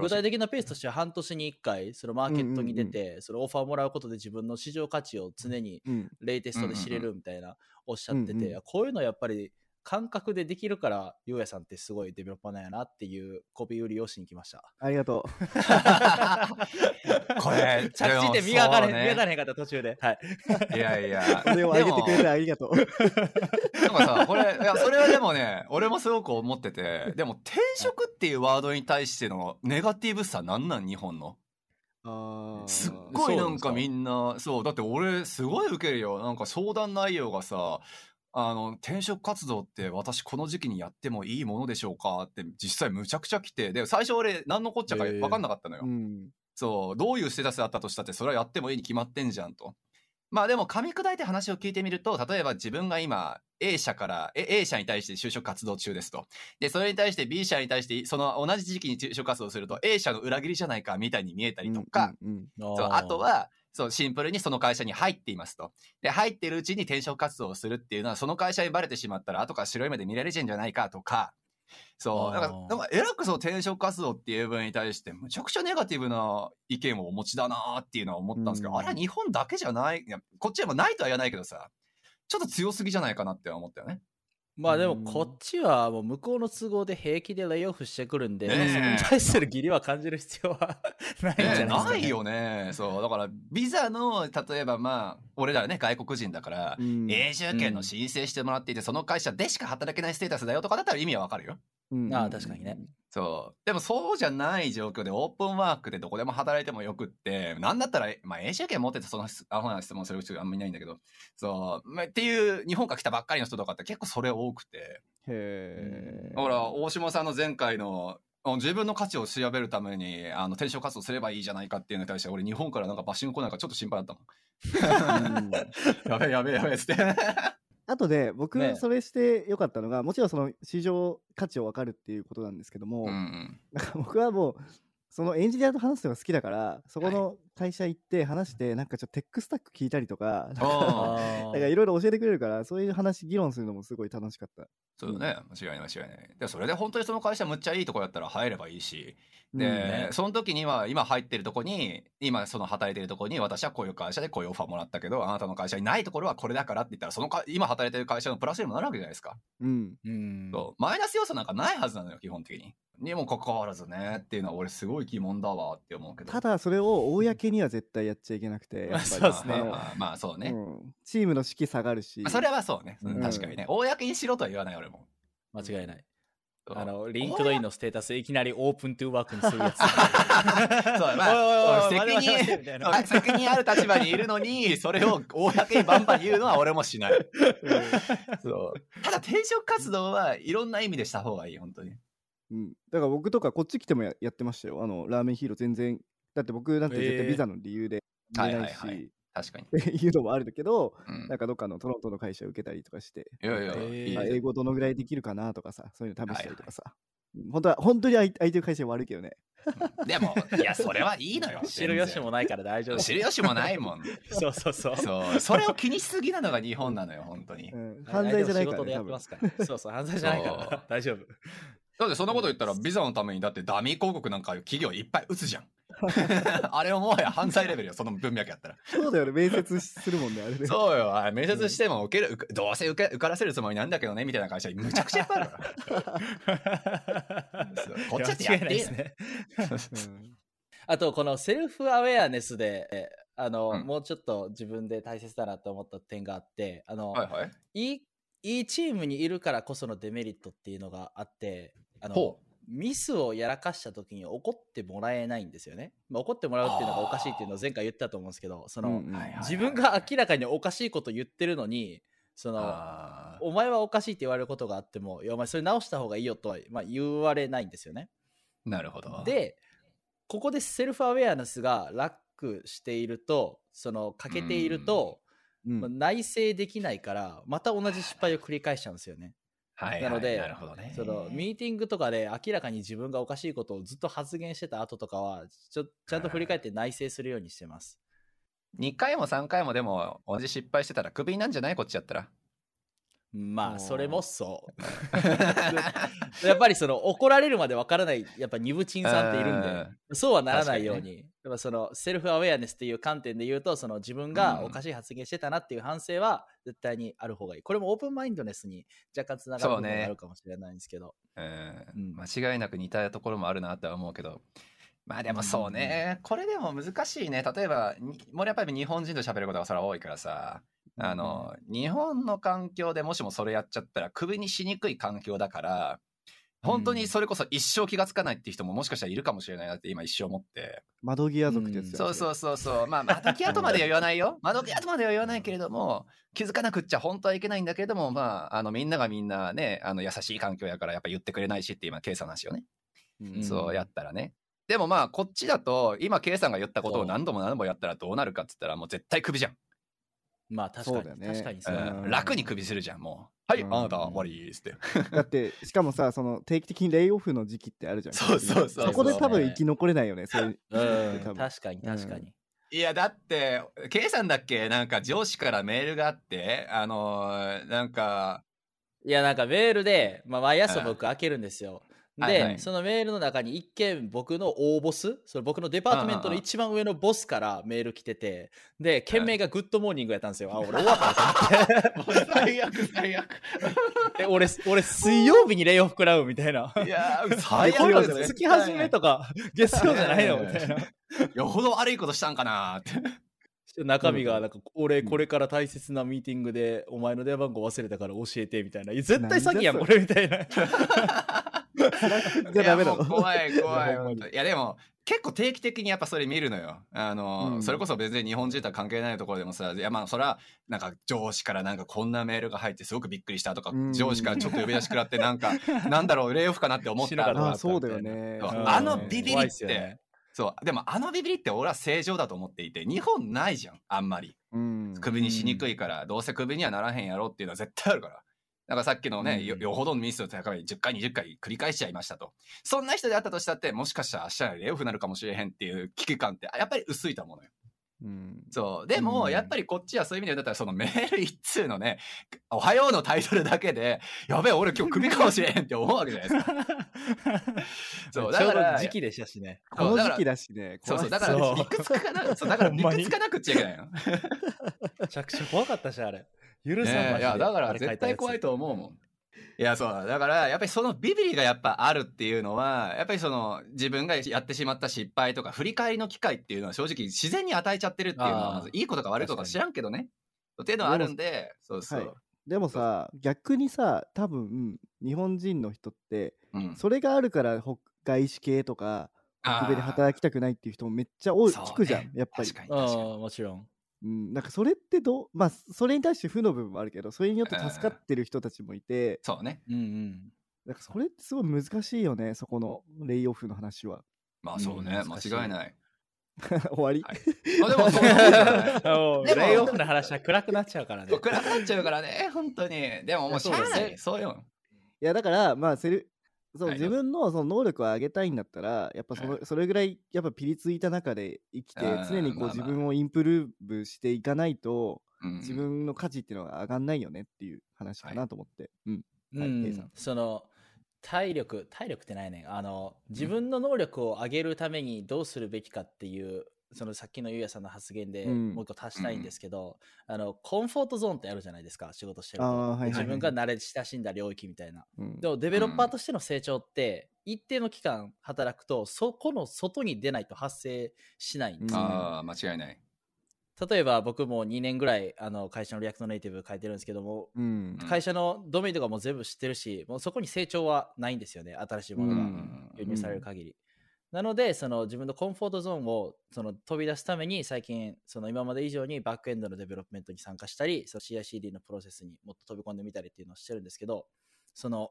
具。体的なペースとしては半年に1回そのマーケットに出て、そのオファーをもらうことで自分の市場価値を常にうんレイテストで知れるみたいなおっしゃってて、こういうのやっぱり感覚でできるからゆうやさんってすごいデベロッパーなんやなっていう媚び売りをしに来ました。ありがと [laughs] これ、着地点磨かれへん、磨かれれへんかった途中で。はい。いやいや。[laughs] うこれを上げてくれてありがとう。でもなんかさ、これ、いや、それはでもね、俺もすごく思ってて、でも転職っていうワードに対してのネガティブさなんなん日本の？あー。すっごいなんかみんな、そう、だって俺すごい受けるよ。なんか相談内容がさ、あの、転職活動って私この時期にやってもいいものでしょうかって実際むちゃくちゃ来て、で、最初俺何のこっちゃか分かんなかったのよ。うんそう、どういうステータスだったとしたってそれはやってもいいに決まってんじゃんと。まあでも噛み砕いて話を聞いてみると、例えば自分が今 A 社から、え A 社に対して就職活動中ですと。で、それに対して B 社に対して、その同じ時期に就職活動すると A 社の裏切りじゃないかみたいに見えたりとか、うんううあとは、そう、シンプルにその会社に入っていますと。で、入ってるうちに転職活動をするっていうのは、その会社にバレてしまったら、後から白い目で見られちゃうんじゃないかとか、そう、なんか、なんか、えらくそう転職活動っていう分に対して、むちゃくちゃネガティブな意見をお持ちだなーっていうのは思ったんですけど、うんあれは日本だけじゃない、いやこっちはもうないとは言わないけどさ、ちょっと強すぎじゃないかなって思ったよね。まあでもこっちはもう向こうの都合で平気でレイオフしてくるんで、ねえ。それに対する義理は感じる必要はないんじゃないですか、ね。ないよね。そう、だから、ビザの、例えばまあ、俺らね、外国人だから、うん。永住権の申請してもらっていて、その会社でしか働けないステータスだよとかだったら意味はわかるよ。うん。ああ確かにねそう。でもそうじゃない状況でオープンワークでどこでも働いてもよくって、なんだったら、まあ永住権持っててそのアホな質問する人あんまりいないんだけど、そう、まあ、っていう日本から来たばっかりの人とかって結構それ多くて、へえほら、大島さんの前回の、あ自分の価値を調べるためにあの転職活動すればいいじゃないかっていうのに対して俺日本からなんかバッシング来ないからちょっと心配だったもん。[laughs] やべえやべえやべえっつって。あとで僕ねそれしてよかったのが、もちろんその市場価値を分かるっていうことなんですけども、うんうん。なんか僕はもうそのエンジニアと話すのが好きだからそこの会社行って話してなんかちょっとテックスタック聞いたりとかいろいろ教えてくれるからそういう話議論するのもすごい楽しかった。そうだね。間違いない間違いない。でそれで本当にその会社むっちゃいいとこやったら入ればいいし。で、うん。ねその時には今入ってるとこに今その働いてるとこに私はこういう会社でこういうオファーもらったけどあなたの会社にないところはこれだからって言ったらそのか今働いてる会社のプラスにもなるわけじゃないですか、うん。うん。そう。マイナス要素なんかないはずなのよ基本的に。にもかかわらずね。っていうのは俺すごい疑問だわって思うけど。ただそれを公には絶対やっちゃいけなくてやっぱり。そうですね。まあまあそうね、うん。チームの士気下がるし。まあそれはそうね、うんうん。確かにね。公にしろとは言わない俺も。間違いない。あの、 LinkedIn のステータスいきなり Open to Work にするやつ。そうまあ責任責任ある立場にいるのにそれを公にバンバン言うのは俺もしない。そう。ただ転職活動はいろんな意味でした方がいい本当に。うん、だから僕とかこっち来てもややってましたよ。あのラーメンヒーロー全然だって僕なんて絶えー。対ビザの理由で言えないし、はいはいはい。確かに、[laughs] っていうのもあるけどうん。なんかどっかのトロントの会社受けたりとかして。いやいや、英語どのぐらいできるかなとかさそういうの試したりとかさ、うん本当は本当に相相手の会社悪いけどね。でもいやそれはいいのよ知る由もないから大丈夫。知る由もないもん。[laughs] そうそうそう。そう。それを気にしすぎなのが日本なのよ本当に。うん、犯罪じゃないから仕事でやってますから。そうそう、犯罪じゃないかそう。ら。大丈夫。だってそんなこと言ったらビザのためにだってダミー広告なんか企業いっぱい打つじゃん。[laughs] あれはもはや犯罪レベルよその文脈やったら。そうだよね面接するもんねあれねそうよ。あれ面接しても受ける受けどうせ受け受からせるつもりなんだけどねみたいな会社むちゃくちゃいっぱいある [laughs] こっちだってやっていいですね。うん。あと、このセルフアウェアネスで、えあの、うん。もうちょっと自分で大切だなと思った点があって、あの、はいはいい。い、いいチームにいるからこそのデメリットっていうのがあって、あのほ、ミスをやらかした時に怒ってもらえないんですよね。まあ、怒ってもらうっていうのがおかしいっていうのを前回言ったと思うんですけど、その、うん自分が明らかにおかしいこと言ってるのに、その、お前はおかしいって言われることがあっても、いや、お前それ直した方がいいよとは、まあ、言われないんですよね。なるほどで、ここでセルフアウェアネスがラックしていると、その欠けていると、うんまあ内省できないから、また同じ失敗を繰り返しちゃうんですよね。なのでね。そのミーティングとかで明らかに自分がおかしいことをずっと発言してた後とかは、ちょちゃんと振り返って内省するようにしてます。2回も3回もでも同じ失敗してたらクビなんじゃない？こっちやったらまあ、それもそう。[laughs] やっぱりその怒られるまでわからない、やっぱ二部鎮さんっているんで、そうはならないように、やっぱそのセルフアウェアネスっていう観点で言うと、その自分がおかしい発言してたなっていう反省は絶対にある方がいい。これもオープンマインドネスに若干つながる部分があるかもしれないんですけど。うん。うん。間違いなく似たところもあるなとは思うけど。まあでもそうね、これでも難しいね。例えばに俺やっぱり日本人と喋ることがそれは多いからさあの、日本の環境でもしもそれやっちゃったらクビにしにくい環境だから本当にそれこそ一生気がつかないっていう人ももしかしたらいるかもしれないなって今一生思って、窓際族ってやつだよそうそうそうそう。まあ窓際とまでは言わないよ。[laughs] 窓際とまでは言わないけれども気づかなくっちゃ本当はいけないんだけどもまああのみんながみんなねあの優しい環境やからやっぱ言ってくれないしって今ケイさんの話よね、うんそうやったらね。でもまあこっちだと今ケイさんが言ったことを何度も何度もやったらどうなるかっつったらもう絶対クビじゃん、まあ確かに、そうだよね。確かにそう。う。ん。うん楽にクビするじゃんもう。はい、うんあなたは終わりですって。だってしかもさ [laughs] その定期的にレイオフの時期ってあるじゃん。そうそうそうそこで多分生き残れないよねそういう。うん。確かに確かに。いやだってケイさんだっけ？なんか上司からメールがあってあのーなんかいや、なんかメールで、まあ、毎朝僕開けるんですよ。で、はいはい。そのメールの中に一件僕の大ボス、それ僕の department の一番上のボスからメール来てて、で、件名が good morning やったんですよ。あ、俺終わったなと思って。最 [laughs] 悪最悪。[laughs] え、俺、俺水曜日にレイオフ食らうみたいな。いやー最最悪悪です月始めとか [laughs] 月曜じゃないのみたいな。よほど悪いことしたんかなーって。中身がなんか俺これから大切なミーティングでお前の電話番号忘れたから教えてみたいな。絶対詐欺やんこれみたいな [laughs] じゃダメだろ。怖い [laughs] 怖いいやでも結構定期的にやっぱそれ見るのよ。あの、うん。それこそ別に日本人とは関係ないところでもさいやまあそれはなんか上司からなんかこんなメールが入ってすごくびっくりしたとか、うん。上司からちょっと呼び出し食らってなんか [laughs] なんだろうレイオフかなって思った知らなかそうだよね。あのビビりって、ね。そう。でもあのビビりって俺は正常だと思っていて日本ないじゃんあんまり。うん。クビにしにくいから、どうせクビにはならへんやろっていうのは絶対あるからだからさっきのね、うんよよほどのミスを高い10回、20回繰り返しちゃいましたと。そんな人であったとしたって、もしかしたら明日レイオフになるかもしれへんっていう危機感って、やっぱり薄いと思うのよ。うんそう。でも、うんやっぱりこっちはそういう意味でだったら、そのメール一通のね、[laughs] おはようのタイトルだけで、やべえ、俺今日クビかもしれへんって思うわけじゃないですか。[laughs] そう、だから、ど時期でしたしね。この時期だしねそうそう、だから、そう理屈かな、そう、だから理屈かなくっちゃいけないの。[laughs] めちゃくちゃ怖かったし、あれ。許さいや、だから絶対怖いと思うもん。いや、そう。だから、やっぱりそのビビリがやっぱあるっていうのは、やっぱりその自分がやってしまった失敗とか振り返りの機会っていうのは正直自然に与えちゃってるっていうのは、まずいいことか悪いことか知らんけどね。っていうのはあるんで、そうそう。はいでもさ逆にさ多分日本人の人ってうん。それがあるからほ外資系とか北米で働きたくないっていう人もめっちゃ多い聞くじゃんやっぱり確かに確かに。うん、もちろん。うん、なんかそれってどうまあそれに対して負の部分もあるけどそれによって助かってる人たちもいてそうね。うんうん。なんかそれってすごい難しいよねそこのレイオフの話はまあそうね、うん間違いない。[laughs] 終わり、はいまあでもそ [laughs] うでもレイオフの話は暗くなっちゃうからね。暗くなっちゃうからね、本当に。でももうしゃあない。そうよ。いやだからまあセルそう、はい。自分のその能力を上げたいんだったらやっぱその、うそれぐらいやっぱピリついた中で生きてうん常にこう、自分をインプルーブしていかないと、うん自分の価値っていうのが上がんないよねっていう話かなと思って、うん。はいうん。その体力体力ってないね。んあの自分の能力を上げるためにどうするべきかっていうそのさっきのゆうやさんの発言でうん。もう一個足したいんですけど、あの comfort zone ってあるじゃないですか仕事してると、はいはいはい。自分が慣れ親しんだ領域みたいな。うん。でもデベロッパーとしての成長って一定の期間働くとそこの外に出ないと発生しないんですああ、間違いない。例えば僕も2年ぐらいあの会社の React Native 書いてるんですけどもうんうん。会社のドメインとかも全部知ってるし、もうそこに成長はないんですよね、新しいものがうん。導入される限り。なので、その自分の comfort zone をその飛び出すために、最近、その今まで以上にバックエンドの development に参加したり、その CICD のプロセスにもっと飛び込んでみたりっていうのをしてるんですけど、その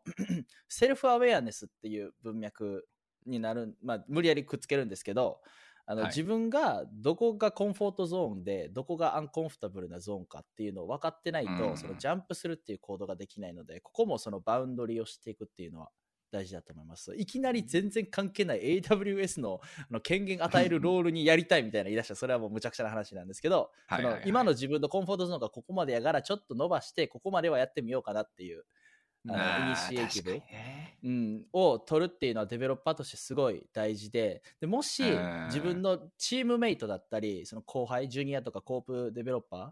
self-awareness っていう文脈になる、まあ、無理やりくっつけるんですけど、あのはい。自分がどこが comfort zone でどこが uncomfortable な zone かっていうのを分かってないと、うん。そのジャンプするっていう行動ができないのでここもその boundary をしていくっていうのは大事だと思います。いきなり全然関係ない AWS のあの権限与えるロールにやりたいみたいな言い出した。らそれはもうむちゃくちゃな話なんですけど、はいはいはい。その今の自分のコンフォートゾーンがここまでやからちょっと伸ばしてここまではやってみようかなっていうあのイニシエティブ。ね。うん、を取るっていうのはデベロッパーとしてすごい大事で。でもしうん。自分のチームメイトだったりその後輩ジュニアとかコープデベロッパー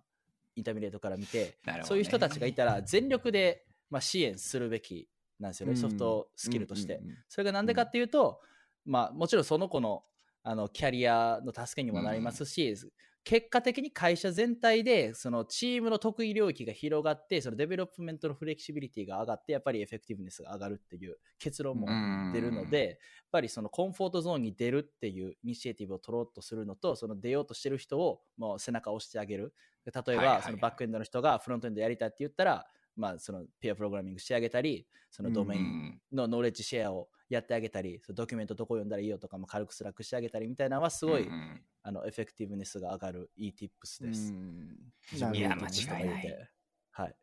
インターミネートから見て、ね。そういう人たちがいたら全力で、まあ、支援するべきなんですよね、うん。ソフトスキルとして、それがなんでかっていうと、まあ、もちろんその子のあのキャリアの助けにもなりますし、結果的に会社全体でそのチームの得意領域が広がってその development の flexibility が上がってやっぱり effectiveness が上がるっていう結論も出るので、やっぱりその comfort zone に出るっていう initiative を取ろうとするのとその出ようとしてる人をもう背中を押してあげる。例えばそのバックエンドの人がフロントエンドやりたいって言ったら、まあ、そのペアプログラミングしてあげたりそのドメインの knowledge share をやってあげたり、そのドキュメントどこ読んだらいいよとかも軽く Slack してあげたりみたいなのはすごい、うんうんあの effectiveness が上がるいい tips です。うん自分いや間違いないはい。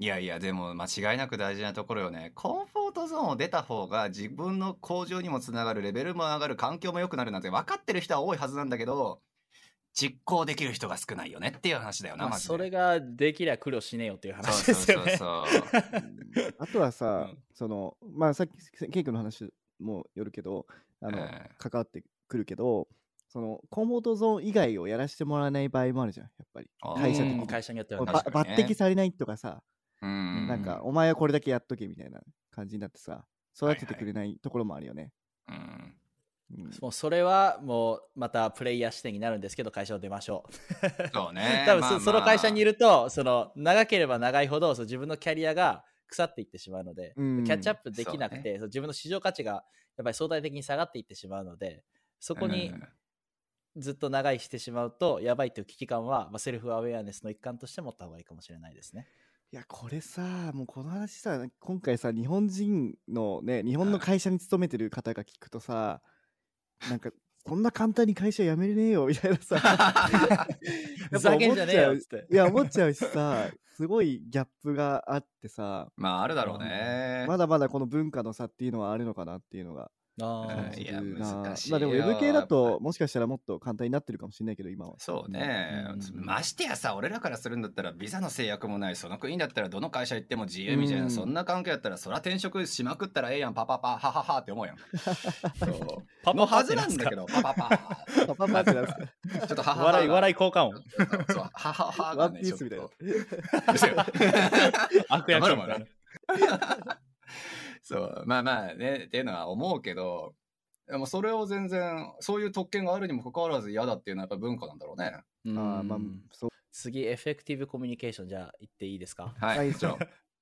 いやいや、でも間違いなく大事なところよね。 comfort zone を出た方が自分の向上にもつながる、レベルも上がる、環境も良くなるなんて分かってる人は多いはずなんだけど、実行できる人が少ないよねっていう話だよな、まあ、それができりゃ苦労しねえよっていう話そうですよね。そうそうそう。あとはさ、うん。そのまあさっきケイ君の話もよるけどあの、ええ。関わってくるけどそのコンフォートゾーン以外をやらせてもらわない場合もあるじゃんやっぱり。会社的に。会社によってはね。抜擢されないとかさ、うんなんかお前はこれだけやっとけみたいな感じになってさ育ててくれないところもあるよね、うんうんもうそれはもうまたプレイヤー視点になるんですけど会社を出ましょう。そうね。[laughs] 多分そ,、まあまあその会社にいるとその長ければ長いほどその自分のキャリアが腐っていってしまうので、うんキャッチアップできなくて、その自分の市場価値がやっぱり相対的に下がっていってしまうのでそこにうんずっと長いしてしまうとやばいという危機感は、まあ、セルフアウェアネスの一環として持った方がいいかもしれないですね。いやこれさもうこの話さ今回さ日本人のね日本の会社に勤めてる方が聞くとさなんかこんな簡単に会社辞めれねえよみたいなさ [laughs] ふざけんじゃねえよっつって。いや思っちゃうしさすごいギャップがあってさまああるだろうね。まだまだこの文化の差っていうのはあるのかなっていうのがあいや難しいまあでもよ Web 系だともしかしたらもっと簡単になってるかもしれないけど今は。そうね、うん。ましてやさ俺らからするんだったらビザの制約もないその国だったらどの会社行っても自由みたいな、うん。そんな関係だったらそら転職しまくったらええやんパパパハハハって思うやん。そう。[laughs] パのはずなんだけどパパパ。パパパってなんですか？ちょっとハハハ笑い、笑いい交換音。そうハハハワがねンピー [laughs] 悪役みたいな。そうまあまあねっていうのは思うけどでもそれを全然そういう特権があるにもかかわらず嫌だっていうのはやっぱ文化なんだろうね。うあーまあんそう。次、エフェクティブコミュニケーションじゃあ言っていいですか？はい、はい。じゃあ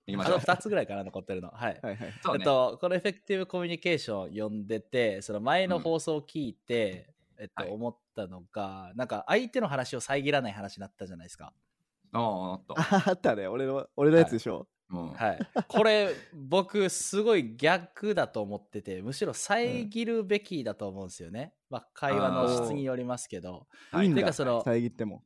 行きまあとしょう。2つぐらいかな、残ってるの。はい。はいはい。えっと、このエフェクティブコミュニケーション読んでて、その前の放送を聞いて、えっと、はい。思ったのが、なんか相手の話を遮らない話になったじゃないですか。あああった。あ [laughs] あったね。俺の俺のやつでしょ、うん。はい。これ、僕、すごい逆だと思ってて、むしろ遮るべきだと思うんですよね。まあ、会話の質によりますけど、はいてかその遮っても。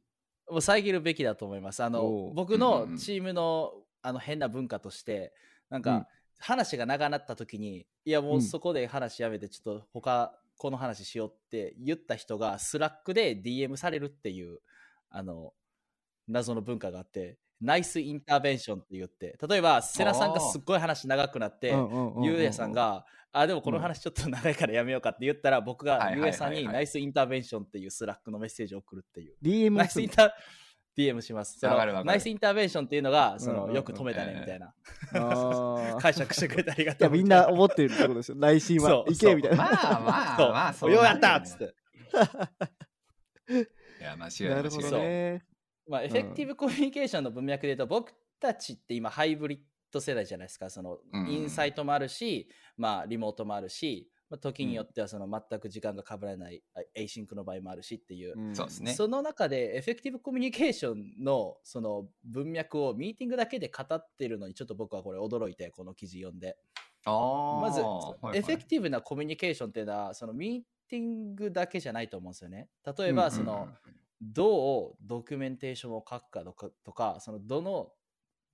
もう遮るべきだと思います。あの僕うんうんうん。のチームのあの変な文化として、なんうん。か話が長なった時に、いやもううん。そこで話やめて、ちょっと他この話しようって言った人が Slack で DM されるっていうあの謎の文化があって、 nice intervention って言って、例えばセラさんがすっごい話長くなって、ゆうやさんが、あ、でもこの話ちょっと長いからやめようかって言ったら、僕がゆうやさんに nice intervention っていう Slack のメッセージを送るっていう。DM nice inter DM します。 nice intervention っていうのが、そのよく止めたねみたいな、[laughs] 解釈してくれてありがとう。やみんな思ってるってことですよ。内心は。いけみたいな。まあまあそう。まあそう。ようやったっつって。[laughs] いや間違いないなるほどねまあ、 effective communication の文脈で言うと、僕たちって今ハイブリッド世代じゃないですか。そのうん on-site もあるし、まあリモートもあるし、まあ、時によってはその全く時間が被らない、あ async の場合もあるしっていう。ん。そうですね。その中で effective communication のその文脈をミーティングだけで語ってるのにちょっと僕はこれ驚いてこの記事読んで。あー。まず、はいはい。 effective なコミュニケーションっていうのはそのミーティングだけじゃないと思うんですよね。例えば、うん。そのどうドキュメンテーションを書くかとかとかそのどの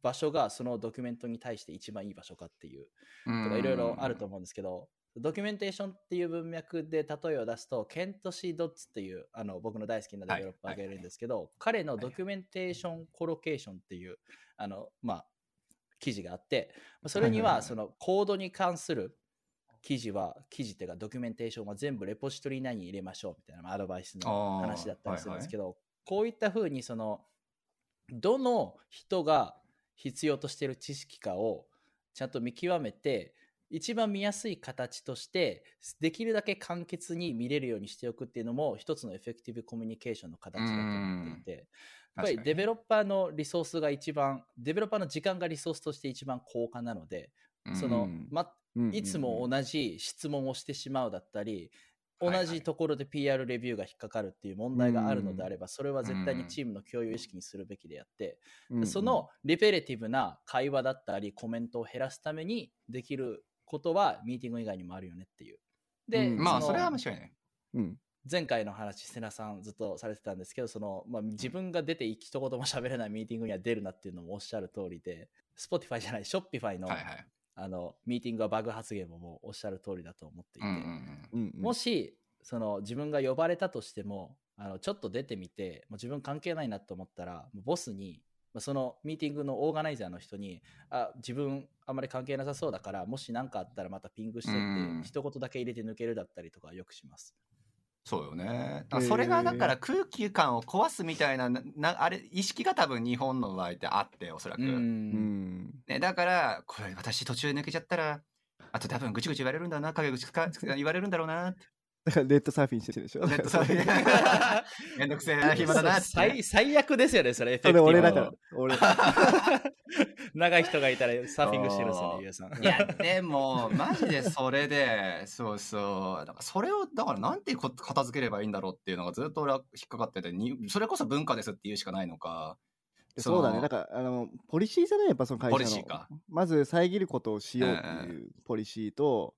場所がそのドキュメントに対して一番いい場所かっていううんとかいろいろあると思うんですけど、ドキュメンテーションっていう文脈で例えを出すと、ケント・シー・ドッツっていうあの僕の大好きなデベロッパーがいるんですけど、彼のドキュメンテーション・コロケーションっていうあの、まあ、記事があって、まあそれにはそのコードに関する記事は、記事っていうかドキュメンテーションは全部レポジトリ内に入れましょうみたいなまあアドバイスの話だったりするんですけど、こういったふうにそのどの人が必要としている知識かをちゃんと見極めて一番見やすい形としてできるだけ簡潔に見れるようにしておくっていうのも一つのエフェクティブコミュニケーションの形だと思っていてやっぱりデベロッパーのリソースが一番デベロッパーの時間がリソースとして一番高価なのでその、うん。ま、うんいつも同じ質問をしてしまうだったり、同じところで PR レビューが引っかかるっていう問題があるのであれば、それは絶対にチームの共有意識にするべきであって、そのリペレティブな会話だったり、コメントを減らすためにできることは、ミーティング以外にもあるよねっていう。で、まあそれは間違いないうん。前回の話、瀬名さんずっとされてたんですけど、そのまあ、自分が出て一言も喋れないミーティングには出るなっていうのもおっしゃる通りで、Spotify じゃない、Shopify の,、あのミーティングはバグ発言ももうおっしゃる通りだと思っていて、もしその自分が呼ばれたとしてもあのちょっと出てみてもう自分関係ないなと思ったらもうボスにまあそのミーティングのオーガナイザーの人にあ自分あんまり関係なさそうだからもし何かあったらまたピングしてってうん。一言だけ入れて抜けるだったりとかよくします。そうよね。それがだから空気感を壊すみたいなななあれ意識が多分日本の場合ってあっておそらく、ね、だからこれ私途中で抜けちゃったらあと多分ぐちぐち言われるんだな陰口か [laughs] 言われるんだろうなってだからネットサーフィンしてるでしょ？ネットサーフィン。めんどくせえな暇だな最最悪ですよね、それ。それ俺だから俺 [laughs] 長い人がいたらサーフィングしてるんですよね、ゆうさん。いやでもマジでそれで [laughs] そうそう。だからそれをだからなんてこ片付ければいいんだろうっていうのがずっと俺は引っかかっててにそれこそ文化ですって言うしかないのか。そうだね。のだから、あの、ポリシーじゃない？やっぱその会社の。ポリシーか。まず遮ることをしようっていうポリシーと、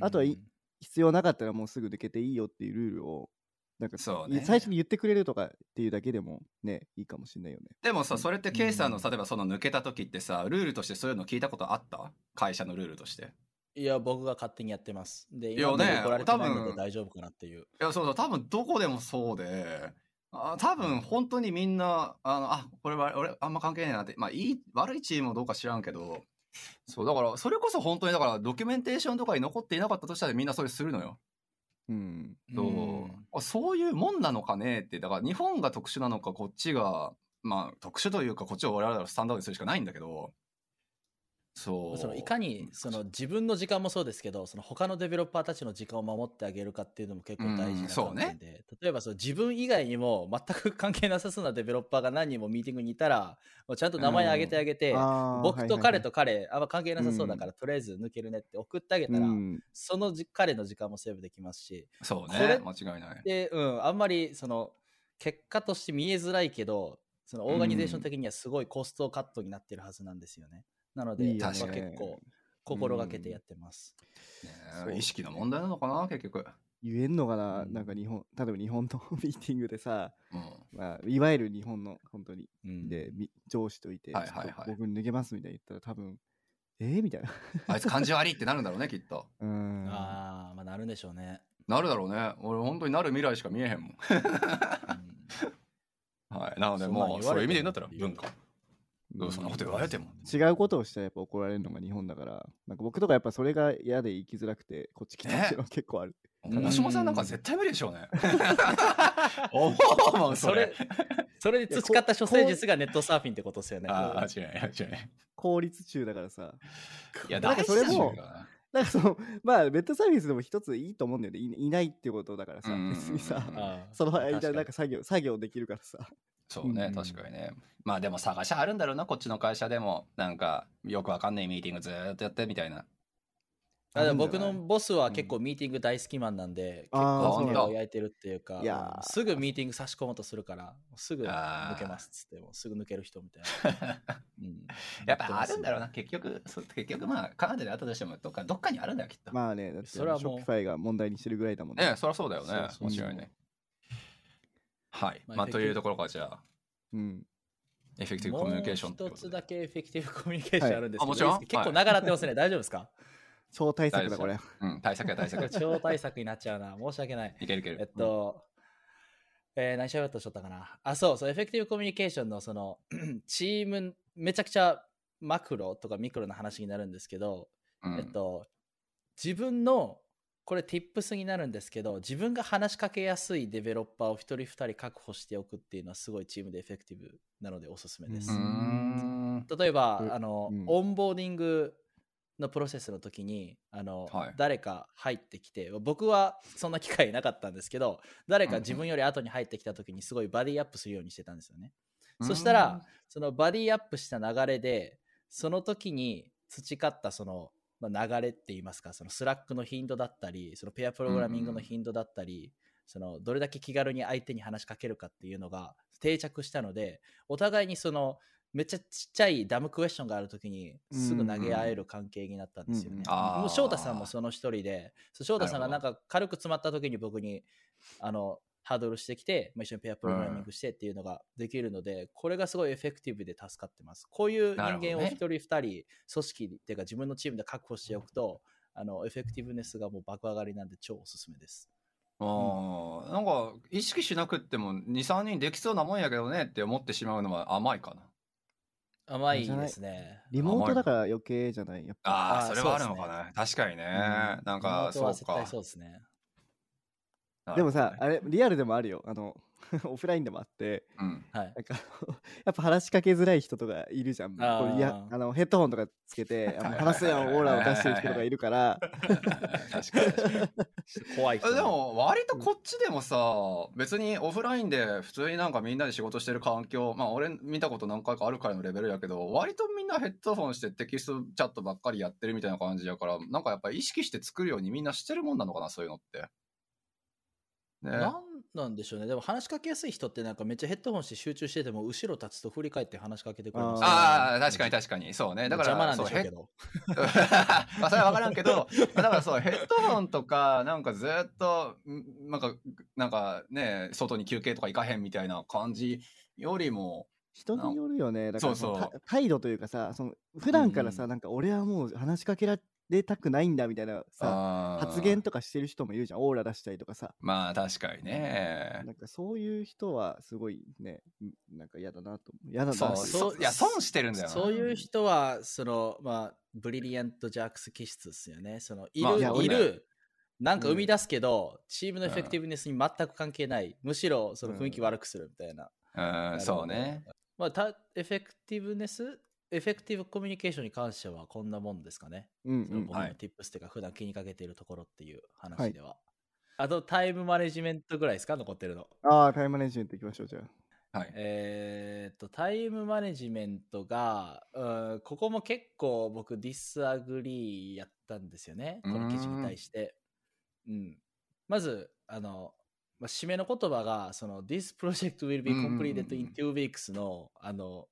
あとはい必要なかったらもうすぐ抜けていいよっていうルールをなんかそうね最初に言ってくれるとかっていうだけでもねいいかもしれないよね。でもさそれってケイさんのうん例えばその抜けた時ってさルールとしてそういうの聞いたことあった？会社のルールとしていや、僕が勝手にやってます。で、いや今ね怒られてない多分ので大丈夫かなっていう。いやそうそう多分どこでもそうであ多分本当にみんなあのあこれは俺あんま関係ないなってまあいい悪いチームもどうか知らんけどそうだからそれこそ本当にだからドキュメンテーションとかに残っていなかったとしたらみんなそれするのよ。うん、そう。そういうもんなのかねってだから日本が特殊なのかこっちがまあ特殊というかこっちを我々はスタンダードにするしかないんだけどそう。そのいかにその自分の時間もそうですけどその他のデベロッパーたちの時間を守ってあげるかっていうのも結構大事なうんそうね。観点で、例えばその自分以外にも全く関係なさそうなデベロッパーが何人もミーティングにいたらもうちゃんと名前挙げてあげて、あー僕と彼とは彼、あんま関係なさそうだから、とりあえず抜けるねって送ってあげたら、そのじ彼の時間もセーブできますし。そうね。間違いない。で、うん、あんまりその結果として見えづらいけどそのオーガニゼーション的にはすごいコストカットになってるはずなんですよね。なので、いい結構心がけてやってます。ね意識の問題なのかな結局。言えんのかな、うんなんか日本例えば日本の [laughs] ミーティングでさ、うんまあ、いわゆる日本の本当にうんでみ上司といて、はいはいはい僕脱げますみたいに言ったら多分えー、みたいな [laughs] あいつ感じ悪いってなるんだろうねきっと。うんああ、まあなるんでしょうね。なるだろうね。俺本当になる未来しか見えへんもん。うん [laughs] はい。なのでもうそういう意味で言うんだったら文化。どうそんなこと言われても。違うことをしたらやっぱ怒られるのが日本だからなんか僕とかやっぱそれが嫌で生きづらくてこっち来たっていうのは結構ある、大島さんなんか絶対無理でしょうね。思うもんそそれれ。、それで培った処世術がネットサーフィンってことですよね。ああ、違う違う。効率中だからさいや、だよかそれもなんかそのまあベッドサービスでも一ついいと思うんだよねいいないってことだからさうん別にさその間なんか作業作業できるからさそうね、うん確かにね。まあでも探しあるんだろうな、こっちの会社でも。なんか、よくわかんないミーティングずーっとやってみたいな。あでも僕のボスは結構ミーティング大好きマンなんで、結あー構手を焼いてるっていうか、すぐミーティング差し込もうとするから、すぐ抜けますっつっても、すぐ抜ける人みたいな。[laughs] うん。やっぱあるんだろうな、結局、結局まあ、カナダであったとしても、どっかどっかにあるんだよ、きっと。まあねだってそれはもう。 Shopifyが問題にしてるぐらいだもんね。ねそりゃそうだよね。そうそう。そう間違いない。はい。まあまあ、というところから、じゃあ、うん。 effective communication一つだけ effective communication あるんですけど、はい。結構長なってますね、大丈夫ですか？超大作だこれうん、大作や大作。[laughs] 超大作になっちゃうな。申し訳ない。いけるいける。えっと、えー何しゃべったとしとったかな。あ、そうそう、 effective communication のその、[clears throat] チーム、めちゃくちゃマクロとかミクロの話になるんですけど、うんえっと、自分の、これ tips になるんですけど、自分が話しかけやすいデベロッパーを一人二人確保しておくっていうのはすごいチームで effective なのでおすすめです。うーん。例えば、うんあの、うんオンボーディングのプロセスの時にあの、はい。誰か入ってきて僕はそんな機会なかったんですけど誰か自分より後に入ってきた時にすごい buddy up するようにしてたんですよね。そしたら、その buddy up した流れでその時に培ったその、まあ、流れって言いますかそのスラックの頻度だったりそのペアプログラミングの頻度だったり、そのどれだけ気軽に相手に話しかけるかっていうのが定着したのでお互いにそのめっちゃちっちゃいダムクエスチョンがある時にすぐ投げ合える関係になったんですよね。うんうん。もう翔太さんもその一人で翔太さんがなんか軽く詰まった時に僕にあのハードルしてきて、まあ、一緒にペアプログラミングしてっていうのができるので、これがすごいエフェクティブで助かってます。こういう人間を一人二人、組織っていうか自分のチームで確保しておくと、あのエフェクティブネスがもう爆上がりなんで超おすすめです。あー。なんか意識しなくっても23人できそうなもんやけどねって思ってしまうのは甘いかな甘いですね。リモートだから余計じゃない？やっぱ。ああそれはあるのかな、確かにね、なんリモかそうか。そうですね。でもさあれリアルでもあるよ。あの [laughs] オフラインでもあってほどねはい。なんか [laughs] やっぱ話しかけづらい人とかいるじゃん。いやあのヘッドホンとかつけて [laughs] 話すよオーラを出してる人とかいるから。うん、確かに。怖い人でも割とこっちでもさ別にオフラインで普通になんかみんなで仕事してる環境まあ俺見たこと何回かあるからいのレベルやけど割とみんなヘッドホンしてテキストチャットばっかりやってるみたいな感じやからなんかやっぱり意識して作るようにみんなしてるもんなのかなそういうのって。ねなんなんでしょうね。でも話しかけやすい人ってなんかめっちゃヘッドホンして集中してても後ろ立つと振り返って話しかけてくれますよねああ、確かに確かに。そうね。だから、邪魔なんでしょうけど。[laughs] まあ、それは分からんけど、ま [laughs] あだからそう、ヘッドホンとか、なんかずっと、んなんか、なんかね、外に休憩とか行かへんみたいな感じよりも、人によるよねだからそうそう態度というかさその普段からさ、うんうんなんか俺はもう話しかけられたくないんだみたいなさ発言とかしてる人もいるじゃんオーラ出したりとかさまあ確かにね。なんかそういう人はすごいねんなんか嫌だなと思う嫌だなそう、そういや、損してるんだよな。そういう人は、その、まあ、ブリリアント・ジャックス気質ですよね。その、いる、まあいいる、なんか生み出すけど、チームのエフェクティブネスに全く関係ない。むしろ、その雰囲気悪くするみたいな。うん、そうね。まあ、たeffectiveness effective communication に関してはこんなもんですかね。うんうんその僕のはい tips っていうか、普段気にかけているところっていう話では。あと、タイムマネジメントぐらいですか？残ってるの。ああタイムマネジメントいきましょうじゃあはい。えーっと、タイムマネジメントが、うんここも結構僕 disagree やったんですよね。この記事に対して。うん。まず、あの、まあ、締めの言葉が、その、This project will be うんうんうん completed in two weeks の、あの、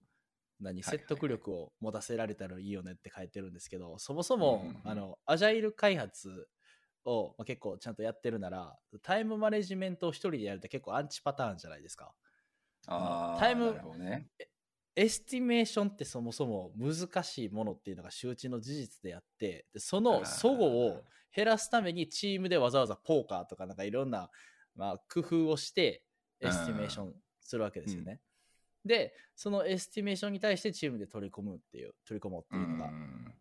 何、説得力を持たせられたらいいよねって書いてるんですけど、そもそも、あの、アジャイル開発を、まあ、結構ちゃんとやってるなら、タイムマネジメントを一人でやるって結構アンチパターンじゃないですか。あータイムね。 estimation ってそもそも難しいものっていうのが周知の事実であって、でその齟齬を減らすためにチームでわざわざポーカーとかなんかいろんな、まあ、工夫をして estimation するわけですよね。で、その estimation に対してチームで取り組むっていう、取り組もうっていうのが、ん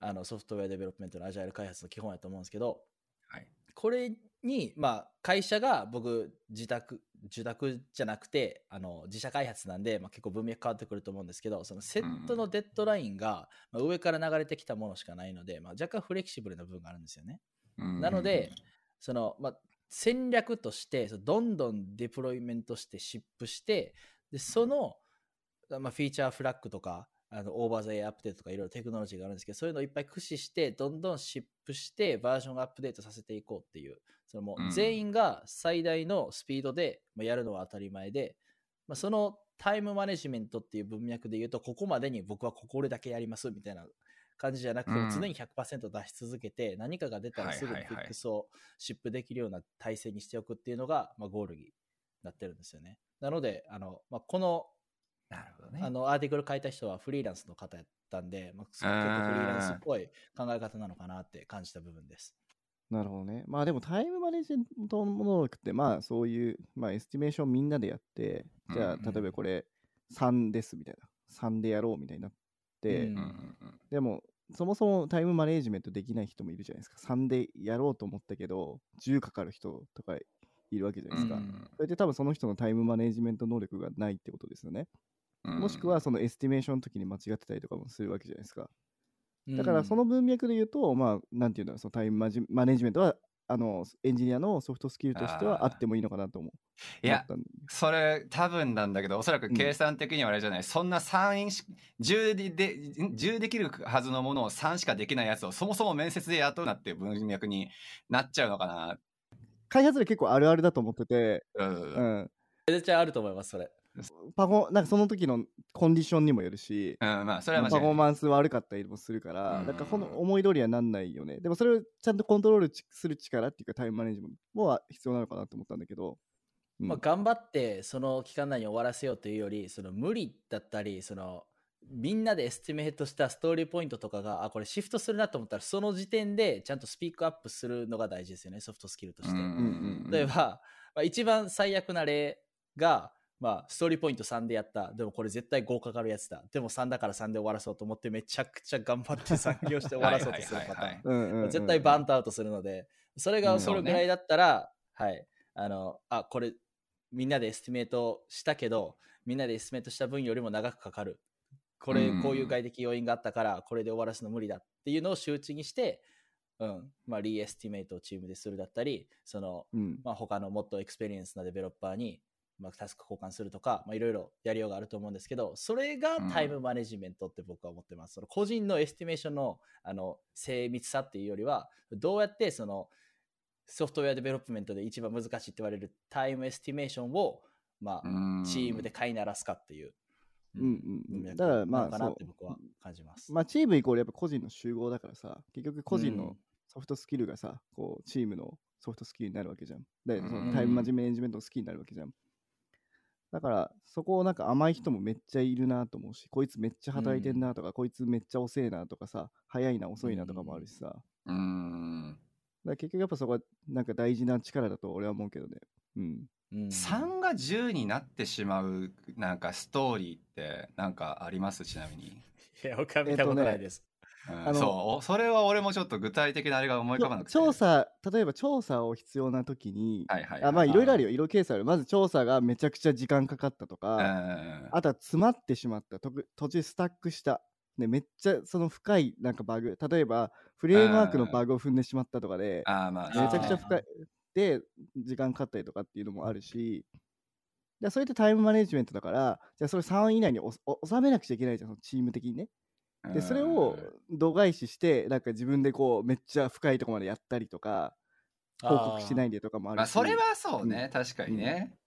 あの software development のアジャイル開発の基本やと思うんですけど、はい。これに、まあ、会社が僕、自宅、受託じゃなくて、あの、自社開発なんで、まあ、結構文脈変わってくると思うんですけど、そのセットのデッドラインが、まあ、上から流れてきたものしかないので、まあ、若干フレキシブルな部分があるんですよね。うんなので、その、まあ、戦略として、そのどんどんデプロイメントして、シップして、で、その、まあ、フィーチャーフラッグとか、あのオーバーザイアップデートとかいろいろテクノロジーがあるんですけど、そういうのをいっぱい駆使して、どんどんシップして、バージョンアップデートさせていこうっていう、そのもう全員が最大のスピードでまあやるのは当たり前で、まあ、そのタイムマネジメントっていう文脈で言うと、ここまでに僕はここだけやりますみたいな感じじゃなくて、うん。常に100%出し続けて、何かが出たらすぐにフィックスをシップできるような体制にしておくっていうのが、まあ、ゴールになってるんですよね。なので、あのまあ、このなるほどね。あの article 書いた人はフリーランスの方やったんで、まあ、結構フリーランスっぽい考え方なのかなって感じた部分です。なるほどね。まあでもタイムマネジメント能力ってまあそういう、まあ estimation みんなでやって、じゃあ例えばこれ3ですみたいな。3でやろうみたいになって、うんでもそもそもタイムマネジメントできない人もいるじゃないですか。3でやろうと思ったけど、10かかる人とかいるわけじゃないですか。うんそれで多分その人のタイムマネジメント能力がないってことですよね。うんもしくはその estimation の時に間違ってたりとかもするわけじゃないですか。だうんからその文脈で言うと、まあ、なんていうんだろう、そのタイムマジマネジメントは、あの、エンジニアのソフトスキルとしてはあってもいいのかなと思う。いやそれ多分なんだけどおそらく計算的にはあれじゃない、そんな3し10でで10できるはずのものを3しかできないやつをそもそも面接で雇うなっていう文脈になっちゃうのかな開発で結構あるあるだと思ってて、うん。うん。絶対あると思います、それ。パフォなんかその時のコンディションにもよるし、うん、まあそれはパフォーマンス悪かったりもするから、うん。なんかこの思い通りはなんないよね。でもそれをちゃんとコントロールちする力っていうかタイムマネジメントも必要なのかなと思ったんだけど、うん。まあ、頑張ってその期間内に終わらせようというよりその無理だったりそのみんなで estimate したストーリーポイントとかがあこれシフトするなと思ったらその時点でちゃんと speak up するのが大事ですよねソフトスキルとして。例えば、まあ、一番最悪な例が、まあ、ストーリーポイント3でやったでもこれ絶対5かかるやつだでも3だから3で終わらそうと思ってめちゃくちゃ頑張って残業して終わらそうとするパターン。絶対 burn out するので、それがうんそれぐらいだったら、はい、あの、あ、これ、みんなで estimate したけど、みんなで estimate した分よりも長くかかる。これ、うん。こういう外的要因があったから、これで終わらすの無理だっていうのを周知にして、うん、まあ、 re-estimate をチームでするだったり、その、うん。まあ、他のもっと experienced なデベロッパーに、まあ、タスク交換するとか、まあ、いろいろやりようがあると思うんですけど、それがタイムマネジメントって僕は思ってます。その個人の estimation のあの精密さっていうよりは、どうやってそのsoftware development で一番難しいって言われる time estimation を、まあ、うん。チームで飼いならすかっていう。うんうんうんだからまあそう僕は感じます。まあ、チームイコールやっぱ個人の集合だからさ、結局個人うんのソフトスキルがさ、こう、チームのソフトスキルになるわけじゃん。で、そうんのタイムマネジメントのスキルになるわけじゃん。だから、そこをなんか甘い人もめっちゃいるなと思うし、こいつめっちゃ働いてんなとか、こいつめっちゃ遅いなとかさ、早いな遅いなとかもあるしさ。うん。ら結局やっぱそこはなんか大事な力だと俺は思うけどね。うん。うん。3が10になってしまうなんかストーリーってなんかあります？ちなみに。いや、僕は見たことないです。うんあのそう。それは俺もちょっと具体的なあれが思い浮かばなくて。調査、例えば調査を必要な時に、はいはいあまあいろい。ろあるよ、よ、いろいろケースある。まず調査がめちゃくちゃ時間かかったとか、うんあとは詰まってしまった、途中スタックした、ね、めっちゃその深いなんかバグ、例えばフレームワークのバグを踏んでしまったとかで、あーまあめちゃくちゃ深いい、で、時間かかったりとかっていうのもあるし、でそれってタイムマネジメントだから、じゃあそれ3位以内におお収めなくちゃいけないじゃん、そのチーム的にね。で、それを度外視して、なんか自分でこう、めっちゃ深いところまでやったりとか、報告しないでとかもあるし。まあそれはそうね、確かにね、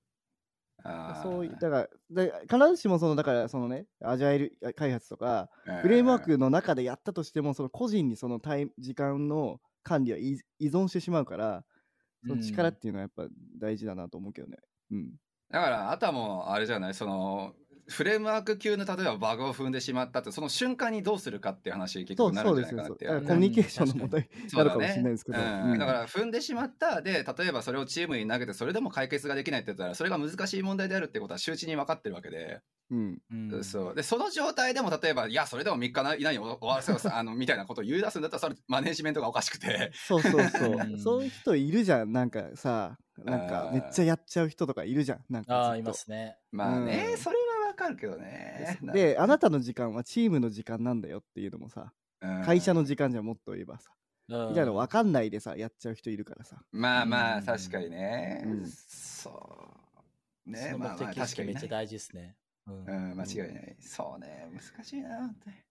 あー。そういだからだ必ずしもそのだからそのねアジャイル開発とかフレームワークの中でやったとしてもその個人にそのタイム時間の管理は依依存してしまうからその力っていうのはやっぱ大事だなと思うけどね。うん。だからあとはもうあれじゃない？そのフレームワーク級の例えばバグを踏んでしまったってその瞬間にどうするかっていう話結そう局なるんじゃないかなってコミュニケーションの問題になるかもしれないですけど。うんうん。だから踏んでしまったで例えばそれをチームに投げてそれでも解決ができないって言ったらそれが難しい問題であるってことは周知に分かってるわけで、うん。うん。そう。でその状態でも例えばいやそれでも3日以内に終わらせようさあのみたいなことを言い出すんだったらそれマネジメントがおかしくて。そうそうそう。う。ん。そういう人いるじゃん。なんかさ、なんかめっちゃやっちゃう人とかいるじゃん。なんかああ、ずっと。いますね。まあね、うん。それは分かるけどね。で、あなたの時間はチームの時間なんだよっていうのもさ、会社の時間じゃもっと言えばさ、みみたいなの分かんないでさ、やっちゃう人いるからさ。まあまうん。あ確かにね、うん。そう。ねそのまあまあ目的めっちゃ大事ですね。うん。うん間違いない。そうね難しいなって。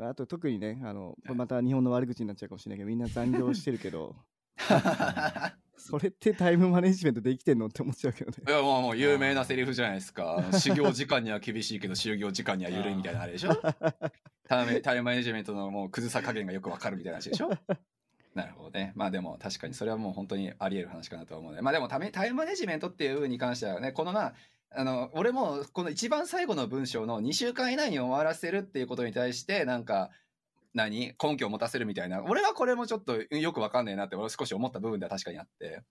あと特にね、あの、また日本の悪口になっちゃうかもしれないけど、みんな残業してるけど、[laughs] それってタイムマネジメントできてんのって思っちゃうけどね。いやもうもう有名なセリフじゃないですか。[laughs] 修行時間には厳しいけど就業時間には緩いみたいなあれでしょ？[laughs] タイムタイムマネジメントのもう崩さ加減がよくわかるみたいな話でしょ？なるほどね。まあでも確かにそれはもう本当にあり得る話かなとは思うので。まあでもタイムマネジメントっていう部分に関してはね、このまあ、あの、俺もこの一番最後の文章の2週間以内に終わらせるっていうことに対して、なんか、何？根拠を持たせるみたいな。俺はこれもちょっとよくわかんないなって俺少し思った部分では確かにあって。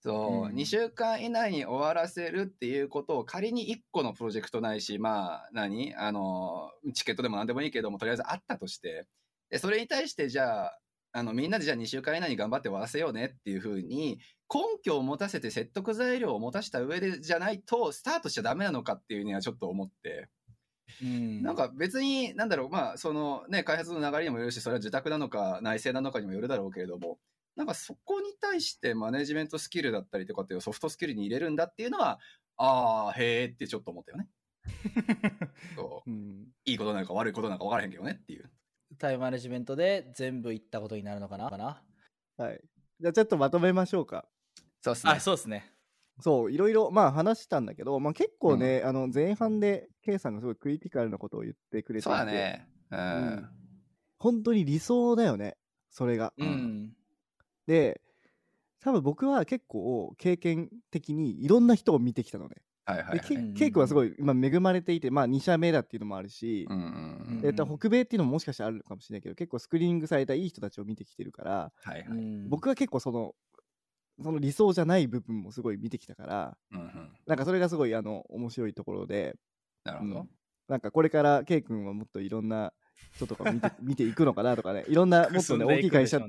そう、うん。2週間以内に終わらせるっていうことを仮に1個のプロジェクトないし、まあ、何？あの、チケットでも何でもいいけども、とりあえずあったとして、で、それに対してじゃあ、あの、みんなでじゃあ2週間以内に頑張って終わらせようねっていうふうに、根拠を持たせて説得材料を持たした上でじゃないと、スタートしちゃダメなのかっていうにはちょっと思って、うんなんか別に、なんだろう、まあ、そのね、開発の流れにもよるし、それは自宅なのか内製なのかにもよるだろうけれども、なんかそこに対してマネジメントスキルだったりとかっていうソフトスキルに入れるんだっていうのは、ああ、へえってちょっと思ったよね。[laughs] そううん。いいことなのか悪いことなのか分からへんけどねっていう。タイムマネジメントで全部いったことになるのかな？かなはい。じゃあちょっとまとめましょうか。そうっすねあ、。そうですね。そう、いろいろ、まあ話したんだけど、まあ結構ね、あの前半で K さんがすごいクリティカルなことを言ってくれてそうだね。うん。うん本当に理想だよね、それが。ううんん。で、多分僕は結構経験的にいろんな人を見てきたのね。はいはい、で、はい。ケイ君はすごい今恵まれていて、まあ2社目だっていうのもあるし、うんうんえっと北米っていうのももしかしたらあるかもしれないけど、結構スクリーニングされたいい人たちを見てきてるから、はいはい。うん僕は結構その、その理想じゃない部分もすごい見てきたから、うんうん。なんかそれがすごいあの面白いところで、なるほど。うんなんかこれからケイ君はもっといろんな人とか見て [laughs] 見ていくのかなとかね、いろんなもっとね、大きい会社、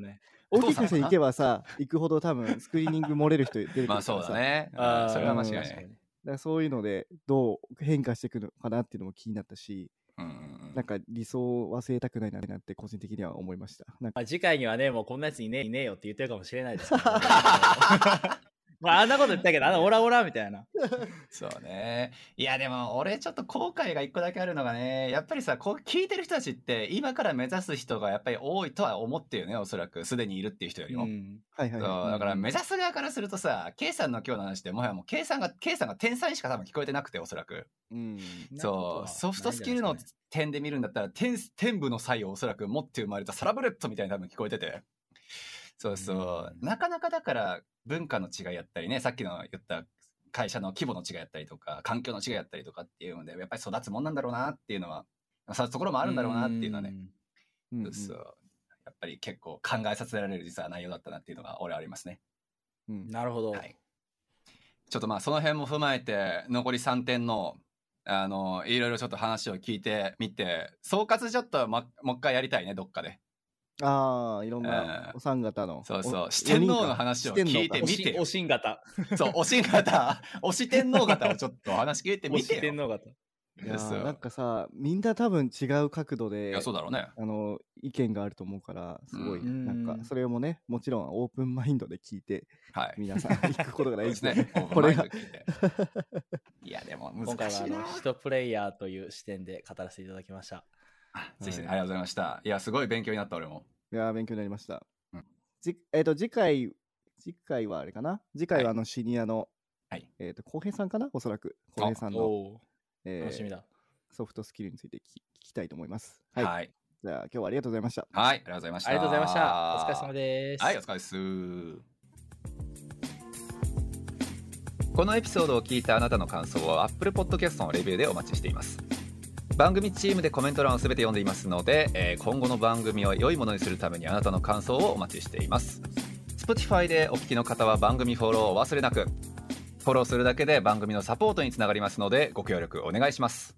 大きい会社に行けばさ、行くほど多分スクリーニング漏れる人出てくるかまらさ、あそうだね。それは間違いない。だからそういうのでどう変化していくのかなっていうのも気になったし、うんうんうんなんか理想を忘れたくないなって個人的には思いました。なんかまあ、次回にはね、もうこんなやついねえいねえよって言ってるかもしれないですけど、ま [laughs] まあ、あんなこと言ったけど、あのオラオラみたいな。そうね。いや、でも俺ちょっと後悔が一個だけあるのがね、やっぱりさ、こう聞いてる人たちって、今から目指す人がやっぱり多いとは思ってるよね、おそらく。すでにいるっていう人よりも。うんはいはいはい。だから目指す側からするとさ、K さんの今日の話って、もはやもう K さんが、K さんが天才にしか多分聞こえてなくて、おそらく。うん。そう、ソフトスキルの点で見るんだったら、天天部の才をおそらく持って生まれたサラブレッドみたいに多分聞こえてて。そうそう。うんなかなかだから文化の違いやったりね、さっきの言った会社の規模の違いやったりとか、環境の違いやったりとかっていうので、やっぱり育つもんなんだろうなっていうのは、そういうところもあるんだろうなっていうのはね、うんうんそう。やっぱり結構考えさせられる実は内容だったなっていうのが俺はありますね。うんなるほど。はい。ちょっとまあその辺も踏まえて、残り3点の、あの、いろいろちょっと話を聞いてみて、総括ちょっと、ま、もう一回やりたいね、どっかで。ああ、いろんうなんお三方の。そうそうお四天王の話を聞いてみてよおしん型。そう、おしん方、おし天皇方をちょっとお話聞いてみおして天よ。皇型。いやそうーなんかさ、みんな多分違う角度いでや、、そうだろうね。あの、意見があると思うから、すごい、うんなんか、それもね、もちろんオープンマインドで聞いて、はい。皆さん行くことが大事ですね。これがオープンマインド聞いていや、でも今回はあの難しいな。一プレイヤーという視点で語らせていただきました。あ [laughs] ぜひぜひありがとうございました。いや、すごい勉強になった、俺も。いやー勉強になりました。うんじえっ、と、次回、次回はあれかな？次回はあの、シニアの、はいえっ、と、浩平さんかな？おそらく。浩平さんの、おえーー楽しみだ。ソフトスキルについて聞き聞きたいと思います。は。はいい。じゃあ、今日はありがとうございました。はい、ありがとうございました。ありがとうございました。お疲れ様です。はい、お疲れです。このエピソードを聞いたあなたの感想を Apple Podcast のレビューでお待ちしています。番組チームでコメント欄をすべて読んでいますので、えー今後の番組を良いものにするためにあなたの感想をお待ちしています。Spotify でお聞きの方は番組フォローを忘れなく。フォローするだけで番組のサポートにつながりますのでご協力お願いします。